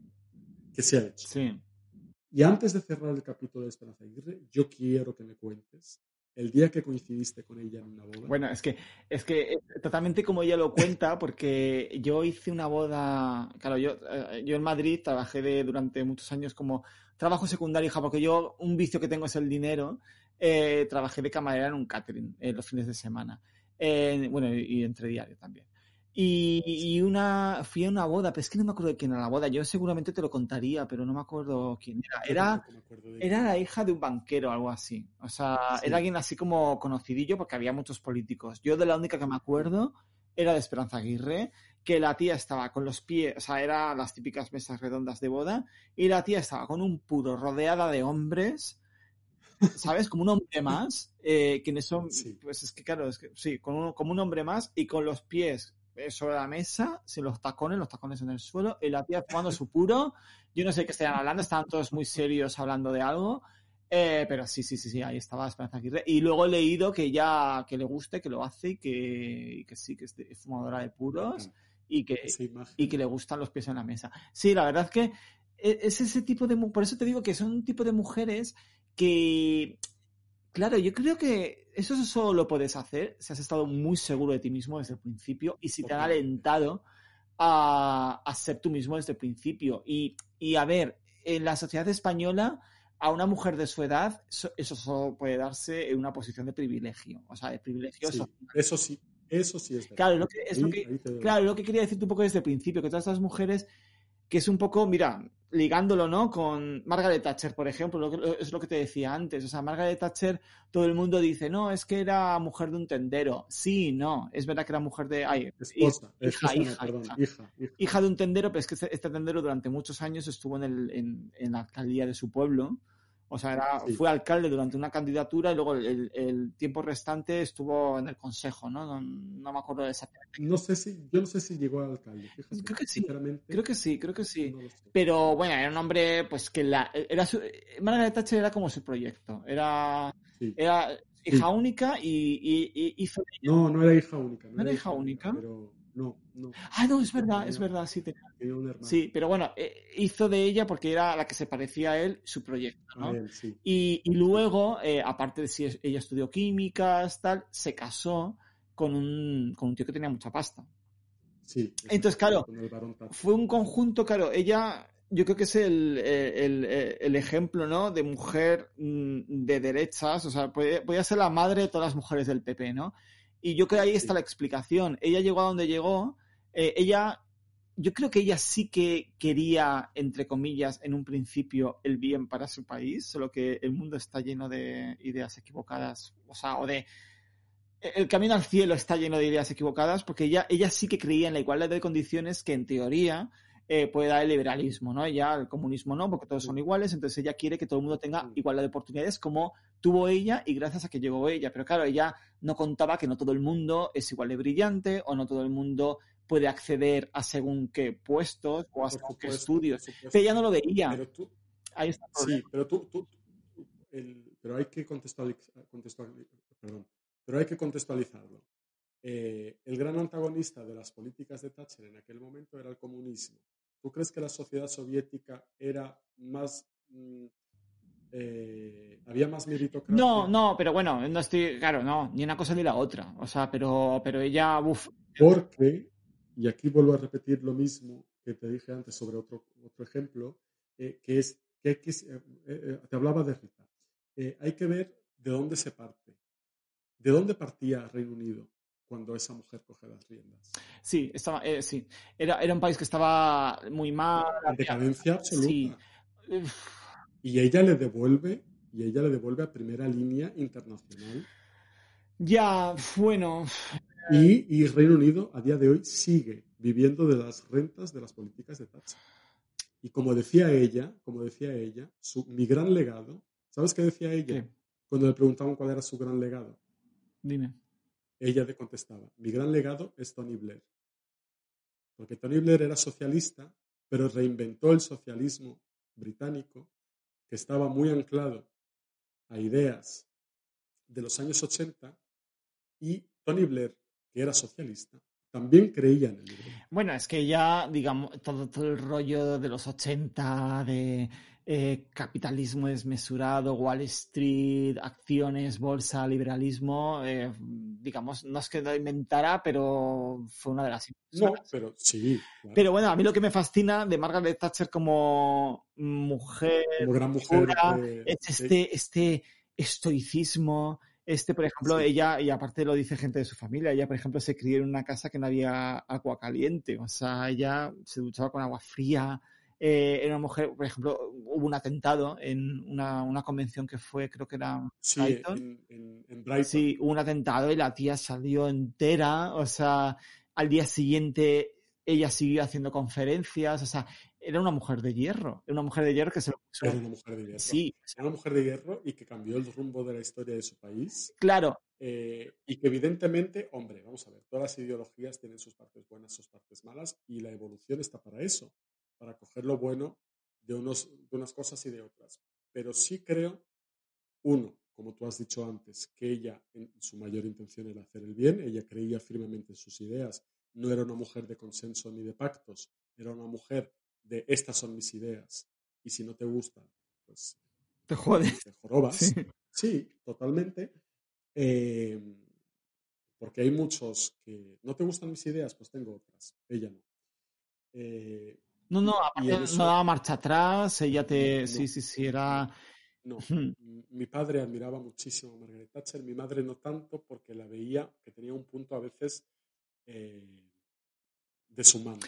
que se ha hecho. Sí. Y antes de cerrar el capítulo de Esperanza Aguirre, yo quiero que me cuentes el día que coincidiste con ella en una boda. Bueno, es que, es que eh, totalmente como ella lo cuenta, porque yo hice una boda, claro, yo, eh, yo en Madrid trabajé de, durante muchos años como trabajo secundario, hija, porque yo un vicio que tengo es el dinero, eh, trabajé de camarera en un catering eh, los fines de semana, Eh, bueno, y entre diario también. Y, y una, fui a una boda, pero es que no me acuerdo de quién era la boda, yo seguramente te lo contaría, pero no me acuerdo quién era. Era, era la hija de un banquero o algo así. O sea, Sí. era alguien así como conocidillo porque había muchos políticos. Yo de la única que me acuerdo era de Esperanza Aguirre, que la tía estaba con los pies, o sea, eran las típicas mesas redondas de boda, y la tía estaba con un puro rodeada de hombres, ¿sabes? Como un hombre más, eh, que en eso, Sí. pues es que claro, es que sí, con un- como un hombre más y con los pies sobre la mesa, sin los tacones, los tacones en el suelo, y la tía fumando su puro. Yo no sé qué estaban hablando, estaban todos muy serios hablando de algo. eh, pero sí, sí, sí, sí, ahí estaba Esperanza Aguirre. Y luego he leído que ya que le guste, que lo hace y que, y que sí, que es de- fumadora de puros y que, y que le gustan los pies en la mesa. Sí, la verdad es que e- es ese tipo de... Por eso te digo que son un tipo de mujeres que... Claro, yo creo que eso solo lo puedes hacer si has estado muy seguro de ti mismo desde el principio y si te han alentado a, a ser tú mismo desde el principio. Y, y a ver, en la sociedad española, a una mujer de su edad, eso, eso solo puede darse en una posición de privilegio. O sea, de privilegio Sí, social. eso sí, eso sí es verdad. Claro, lo que, es lo que. Claro, lo que quería decirte un poco desde el principio, que todas estas mujeres, que es un poco, mira, ligándolo, ¿no? Con Margaret Thatcher, por ejemplo, lo que- es lo que te decía antes. O sea, Margaret Thatcher, todo el mundo dice, no, es que era mujer de un tendero. Sí, no, es verdad que era mujer de. Ay, Esposa, hija, hija, perdón, hija. hija, hija. Hija de un tendero, pero es que este este tendero durante muchos años estuvo en, el, en, en la alcaldía de su pueblo. O sea, era, Sí. fue alcalde durante una candidatura y luego el, tiempo restante estuvo en el consejo, ¿no? No, no me acuerdo exactamente. No sé si, yo no sé si llegó al alcalde. fíjate, Creo que sí, Creo que sí, creo que sí. no. Pero bueno, era un hombre, pues que la, era su, Margaret Thatcher era como su proyecto. Era, Sí. era, hija única y, y, hizo... No, no era hija única. ¿No, era hija única? Pero no, no. Ah, no, es verdad, es verdad, sí. Tenía... Sí, pero bueno, eh, hizo de ella porque era la que se parecía a él su proyecto, ¿no? y, y, luego, eh, aparte de si ella estudió químicas, tal, se casó con un, con un tío que tenía mucha pasta. Sí. Entonces, claro, fue un conjunto, claro, ella yo creo que es el, el, el, ejemplo, ¿no? De mujer mm, de derechas, o sea, podía ser la madre de todas las mujeres del PP, ¿no? Y yo creo que ahí está la explicación. Ella llegó a donde llegó, eh, ella, yo creo que ella sí que quería, entre comillas, en un principio el bien para su país, solo que el mundo está lleno de ideas equivocadas, o sea, o de el camino al cielo está lleno de ideas equivocadas porque ella, ella sí que creía en la igualdad de condiciones que en teoría eh, puede dar el liberalismo, ¿no? Ya el comunismo no, porque todos son iguales, entonces ella quiere que todo el mundo tenga igualdad de oportunidades como tuvo ella y gracias a que llegó ella. Pero claro, ella no contaba que no todo el mundo es igual de brillante o no todo el mundo puede acceder a según qué puestos o a según qué estudios. Pero ella no lo veía. Pero tú, Ahí está sí, pero tú, tú pero hay que contextualizar, perdón, pero hay que contextualizarlo. Eh, el gran antagonista de las políticas de Thatcher en aquel momento era el comunismo. ¿Tú crees que la sociedad soviética era más... Mm, eh, había más meritocracia? No, no, pero bueno, no estoy, claro, no, ni una cosa ni la otra. O sea, pero, pero ella, uff. Porque, y aquí vuelvo a repetir lo mismo que te dije antes sobre otro, otro ejemplo, eh, que es que, te hablaba de Rita. hay que ver de dónde se parte. ¿De dónde partía Reino Unido? cuando esa mujer coge las riendas. Sí, estaba, eh, sí. Era, era un país que estaba muy mal. En decadencia absoluta. Y ella le devuelve, y ella le devuelve a primera línea internacional. Ya, bueno. Y, y, Reino Unido a día de hoy sigue viviendo de las rentas de las políticas de Thatcher. Y como decía ella, como decía ella, su, mi gran legado, ¿sabes qué decía ella? Cuando le preguntaban cuál era su gran legado. Dime. Ella le contestaba, mi gran legado es Tony Blair. Porque Tony Blair era socialista, pero reinventó el socialismo británico, que estaba muy anclado a ideas de los años 80, y Tony Blair, que era socialista, también creía en el libro. Bueno, es que ya, digamos, todo, todo el rollo de los 80, de eh, capitalismo desmesurado, Wall Street, acciones, bolsa, liberalismo, eh, digamos, no es que lo inventara, pero fue una de las No, pero sí. Pero bueno, a mí lo que me fascina de Margaret Thatcher como mujer, como gran mujer es este, este estoicismo, este, por ejemplo, ella, y aparte lo dice gente de su familia, ella, por ejemplo, se crió en una casa que no había agua caliente, o sea, ella se duchaba con agua fría, eh, era una mujer, por ejemplo, hubo un atentado en una, una convención que fue, creo que era sí, En, en, Brighton. Sí, hubo un atentado y la tía salió entera, o sea, al día siguiente ella siguió haciendo conferencias, o sea, era una mujer de hierro, era una mujer de hierro que se lo puso. Era una mujer de hierro. Sí. Era una mujer de hierro y que cambió el rumbo de la historia de su país. Claro. Eh, y que evidentemente, hombre, vamos a ver, todas las ideologías tienen sus partes buenas, sus partes malas, y la evolución está para eso para coger lo bueno de, unos, de unas cosas y de otras. Pero sí creo, uno, como tú has dicho antes, que ella, en su mayor intención era hacer el bien, ella creía firmemente en sus ideas, no era una mujer de consenso ni de pactos, era una mujer de estas son mis ideas y si no te gustan, pues te jodes. Te jorobas. Sí, totalmente. Eh, porque hay muchos que no te gustan mis ideas, pues tengo otras. Ella no. Eh, no, no, aparte no daba marcha atrás, ella te... sí, sí, sí, era... No, mi padre admiraba muchísimo a Margaret Thatcher, mi madre no tanto porque la veía que tenía un punto a veces eh, mano.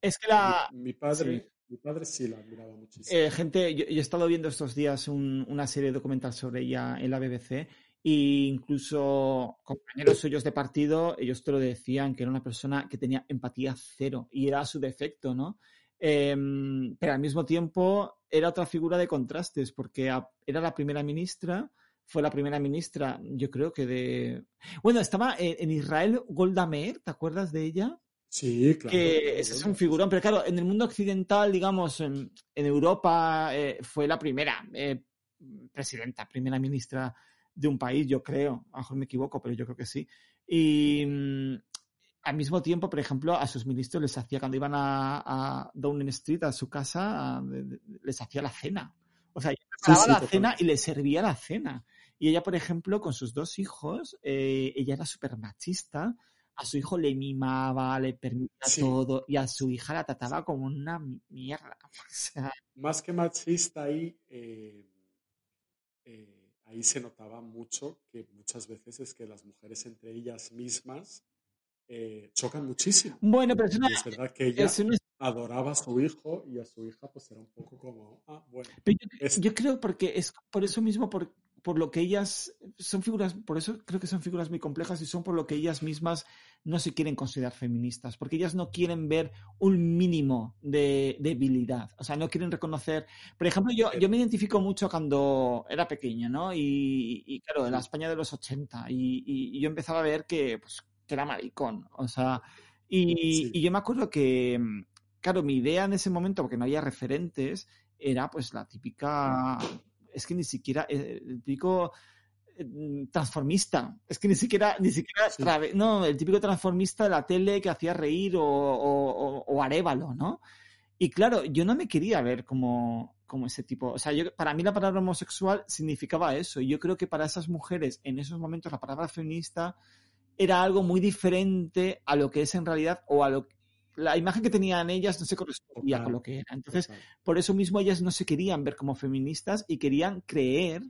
Es que la... Mi, padre... Mi padre sí la admiraba muchísimo. Eh, gente, yo, he estado viendo estos días una serie documental sobre ella en la BBC e incluso compañeros suyos de partido, ellos te lo decían, que era una persona que tenía empatía cero y era su defecto, ¿no? Em, pero al mismo tiempo era otra figura de contrastes, porque era la primera ministra, fue la primera ministra, yo creo que de... Bueno, estaba en, Israel Golda Meir, ¿te acuerdas de ella? Sí, claro. Que ese es un figurón, pero claro, en el mundo occidental, digamos, en, Europa, eh, fue la primera eh, presidenta, primera ministra de un país, yo creo. A lo mejor me equivoco, pero yo creo que sí. Y mm, al mismo tiempo, por ejemplo, a sus ministros les hacía, cuando iban a, Downing Street, a su casa, les hacía la cena. O sea, ella preparaba la cena y les servía la cena. Y ella, por ejemplo, con sus dos hijos, eh, ella era súper machista. A su hijo le mimaba, le permitía todo, y a su hija la trataba como una mierda. Más que machista ahí, eh, eh, ahí se notaba mucho que muchas veces es que las mujeres entre ellas mismas chocan muchísimo. Bueno, pero es, verdad que ella adoraba a su hijo y a su hija pues era un poco como, ah, bueno. yo, creo porque es por eso mismo, por, por lo que ellas son figuras, por eso creo que son figuras muy complejas y son por lo que ellas mismas no se quieren considerar feministas, porque ellas no quieren ver un mínimo de debilidad, o sea, no quieren reconocer, por ejemplo, yo, yo me identifico mucho cuando era pequeña, ¿no? Y, claro, en la España de los 80, y, yo empezaba a ver que, pues, que era maricón, o sea, y, y yo me acuerdo que, claro, mi idea en ese momento, porque no había referentes, era pues la típica es que ni siquiera eh, el típico eh, transformista. Es que ni siquiera, ni siquiera, no, el típico transformista de la tele que hacía reír o, o, o, Arevalo, ¿no? Y claro, yo no me quería ver como, como ese tipo. O sea, yo, para mí la palabra homosexual significaba eso. Y yo creo que para esas mujeres, en esos momentos, la palabra feminista era algo muy diferente a lo que es en realidad o a lo que la imagen que tenían ellas no se correspondía con lo que era. Entonces, por eso mismo ellas no se querían ver como feministas y querían creer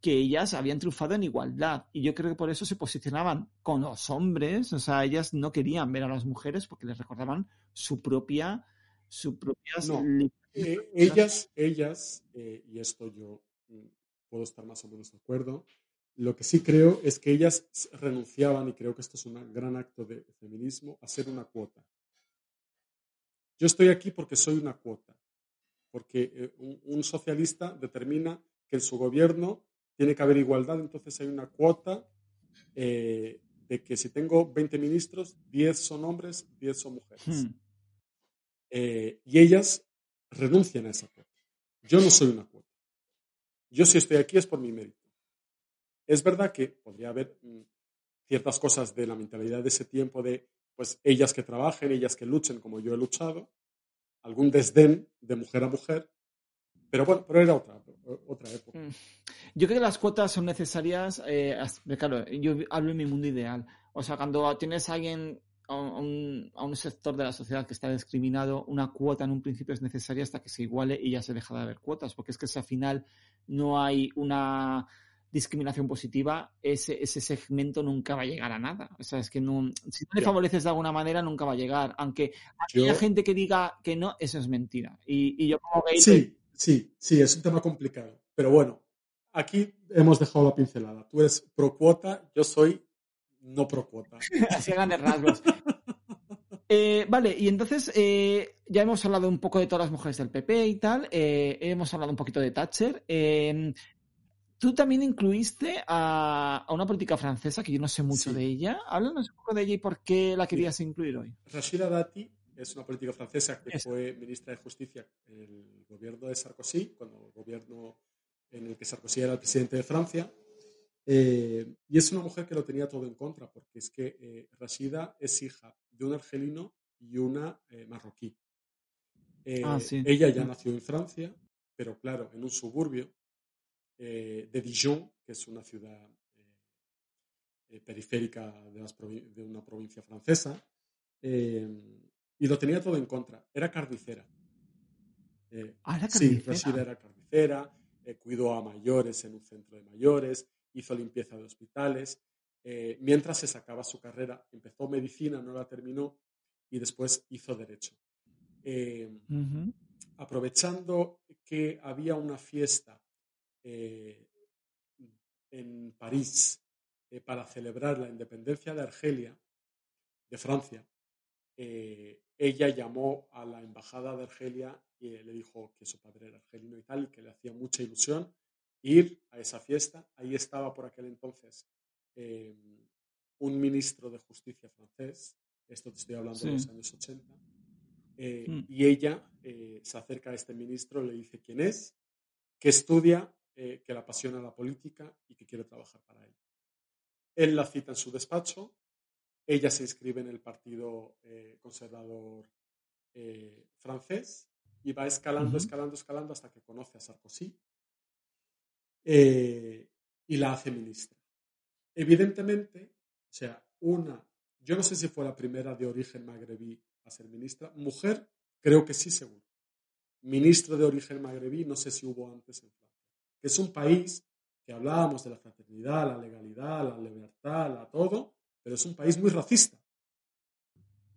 que ellas habían triunfado en igualdad. Y yo creo que por eso se posicionaban con los hombres. O sea, ellas no querían ver a las mujeres porque les recordaban su propia, su propia eh, ellas, ellas, eh, y esto yo mm, puedo estar más o menos de acuerdo, lo que sí creo es que ellas renunciaban, y creo que esto es un gran acto de feminismo, a ser una cuota. Yo estoy aquí porque soy una cuota, porque eh, un, socialista determina que en su gobierno tiene que haber igualdad, entonces hay una cuota eh, de que si tengo 20 ministros, 10 son hombres, 10 son mujeres. Hmm. Eh, y ellas renuncian a esa cuota. Yo no soy una cuota. Yo si estoy aquí es por mi mérito. Es verdad que podría haber mm, ciertas cosas de la mentalidad de ese tiempo de pues ellas que trabajen, ellas que luchen como yo he luchado, algún desdén de mujer a mujer, pero bueno, pero era otra, otra época. Mm. Yo creo que las cuotas son necesarias, eh, claro, yo hablo en mi mundo ideal, o sea, cuando tienes a alguien, a un, a un sector de la sociedad que está discriminado, una cuota en un principio es necesaria hasta que se iguale y ya se deja de haber cuotas, porque es que si al final no hay una discriminación positiva, ese, ese segmento nunca va a llegar a nada. O sea, es que no, si no le favoreces de alguna manera, nunca va a llegar. Aunque haya gente que diga que no, eso es mentira. Y, yo como Sí, sí, sí, es un tema complicado. Pero bueno, aquí hemos dejado la pincelada. Tú eres pro cuota, yo soy no pro cuota. Así a grandes rasgos. Eh, vale, y entonces eh, ya hemos hablado un poco de todas las mujeres del PP y tal, eh, hemos hablado un poquito de Thatcher. Tú también incluiste a, una política francesa, que yo no sé mucho de ella. Háblanos un poco de ella y por qué la querías incluir hoy. Rashida Dati es una política francesa que fue ministra de Justicia en el gobierno de Sarkozy, cuando el gobierno en el que Sarkozy era el presidente de Francia. Eh, y es una mujer que lo tenía todo en contra, porque es que eh, Rashida es hija de un argelino y una eh, marroquí. Ah, ella ya nació en Francia, pero claro, en un suburbio eh, de Dijon, que es una ciudad eh, eh, periférica de, una provincia francesa, y lo tenía todo en contra. Era carnicera. Ah, era carnicera. Sí, era carnicera, cuidó a mayores en un centro de mayores, hizo limpieza de hospitales. mientras se sacaba su carrera, empezó medicina, no la terminó y después hizo derecho. Aprovechando que había una fiesta eh, en París eh, para celebrar la independencia de Argelia, de Francia, eh, ella llamó a la embajada de Argelia y le dijo que su padre era argelino y tal, y que le hacía mucha ilusión ir a esa fiesta. Ahí estaba por aquel entonces un ministro de justicia francés, esto te estoy hablando de los años 80, mm. y ella se acerca a este ministro, le dice quién es, que estudia eh, que le apasiona la política y que quiere trabajar para él. Él la cita en su despacho, ella se inscribe en el Partido eh, Conservador eh, francés y va escalando, escalando, escalando hasta que conoce a Sarkozy y la hace ministra. Evidentemente, o sea, una, yo no sé si fue la primera de origen magrebí a ser ministra, mujer, creo que sí, seguro. Ministro de origen magrebí, no sé si hubo antes en Francia, que es un país que hablábamos de la fraternidad, la legalidad, la libertad, la todo, pero es un país muy racista,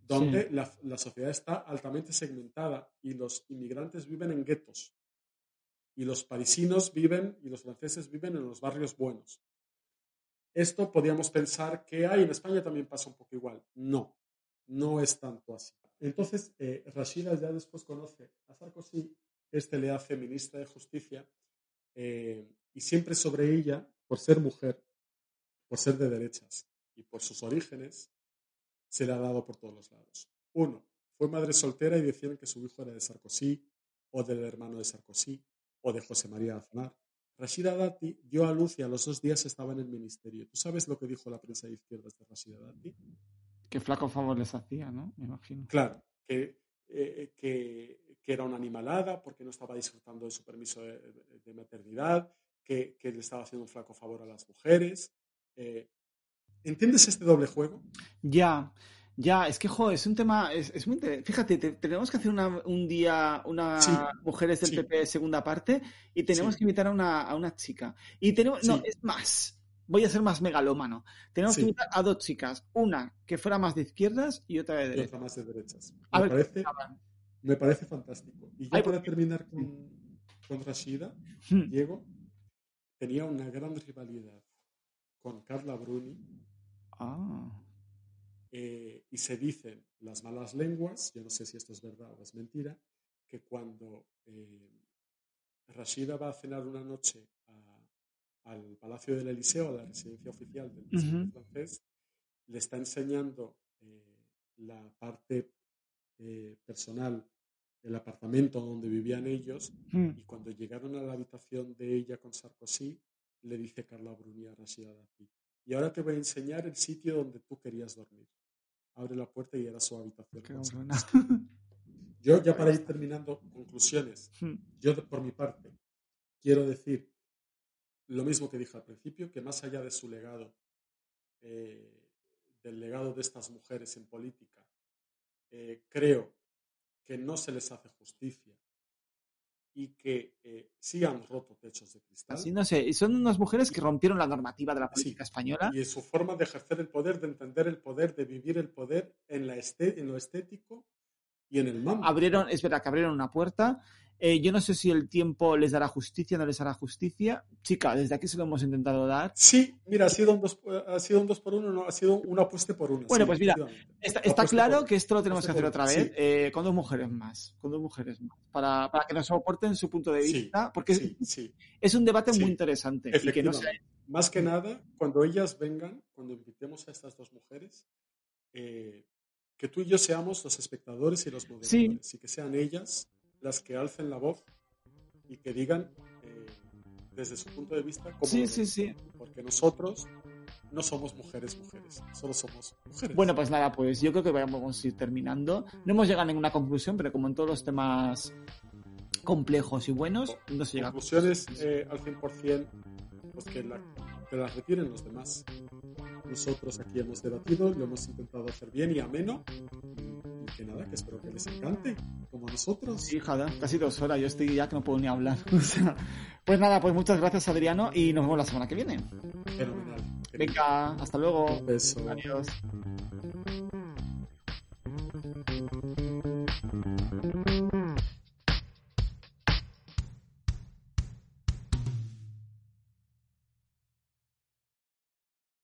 donde la, la, sociedad está altamente segmentada y los inmigrantes viven en guetos y los parisinos viven y los franceses viven en los barrios buenos. Esto podríamos pensar que hay en España también pasa un poco igual. No, no es tanto así. Entonces, eh, Rashida ya después conoce a Sarkozy, este le hace ministra de Justicia eh, y siempre sobre ella, por ser mujer, por ser de derechas y por sus orígenes, se le ha dado por todos los lados. Uno, fue madre soltera y decían que su hijo era de Sarkozy o del hermano de Sarkozy o de José María Aznar. Rashida Dati dio a luz y a los dos días estaba en el ministerio. ¿Tú sabes lo que dijo la prensa de izquierdas de Rashida Dati? Que flaco favor les hacía, ¿no? Me imagino. Claro, que, eh, que, era una animalada porque no estaba disfrutando de su permiso de, maternidad, que, le estaba haciendo un flaco favor a las mujeres. Eh, ¿Entiendes este doble juego? Ya. Ya, es que, joder, es un tema, es, muy interesante. Fíjate, tenemos que hacer un día, una mujeres del PP segunda parte, y tenemos que invitar a una, a una chica. Y tenemos, no, es más, voy a ser más megalómano. Tenemos que invitar a dos chicas, una que fuera más de izquierdas y otra de derechas. otra más de derechas. Me, parece, me parece fantástico. Y ya para terminar con, con Rashida, hmm. Diego, tenía una gran rivalidad con Carla Bruni. Ah eh, y se dicen las malas lenguas, yo no sé si esto es verdad o es mentira, que cuando eh, Rashida va a cenar una noche al Palacio del Eliseo, a la residencia oficial del presidente francés, le está enseñando eh, la parte personal del apartamento donde vivían ellos mm. y cuando llegaron a la habitación de ella con Sarkozy, le dice Carla Bruni a Rashida Dati, y ahora te voy a enseñar el sitio donde tú querías dormir abre la puerta y era su habitación. Yo, ya para ir terminando, conclusiones. Hmm. Yo, por mi parte, quiero decir lo mismo que dije al principio, que más allá de su legado, eh, del legado de estas mujeres en política, eh, creo que no se les hace justicia y que eh, sí han roto techos de cristal. Así no sé, y son unas mujeres que rompieron la normativa de la política española. Y su forma de ejercer el poder, de entender el poder, de vivir el poder en, la en lo estético y en el mambo. Abrieron, es verdad que abrieron una puerta eh, yo no sé si el tiempo les dará justicia, no les hará justicia. Chica, desde aquí se lo hemos intentado dar. Sí, mira, ha sido un dos, ha sido un dos por uno, no, ha sido una apuesta por uno. Bueno, pues mira, está, claro que esto lo tenemos que hacer otra vez eh, con dos mujeres más, con dos mujeres más, para, para que nos soporten su punto de vista, porque es, un debate muy interesante. Y que no Más que nada, cuando ellas vengan, cuando invitemos a estas dos mujeres, eh, que tú y yo seamos los espectadores y los moderadores, y que sean ellas las que alcen la voz y que digan eh, desde su punto de vista cómo sí, sí, sí. porque nosotros no somos mujeres mujeres, solo somos mujeres. Bueno, pues nada, pues yo creo que vamos a ir terminando. No hemos llegado a ninguna conclusión, pero como en todos los temas complejos y buenos, no se llega Conclusiones eh, al 100%, pues que, la, que las retiren los demás nosotros aquí hemos debatido, lo hemos intentado hacer bien y ameno. Y, que nada, que espero que les encante, como a nosotros. Sí, joder, casi dos horas, yo estoy ya que no puedo ni hablar. pues nada, pues muchas gracias Adriano y nos vemos la semana que viene. Fenomenal. Venga, hasta luego. Un beso. Adiós.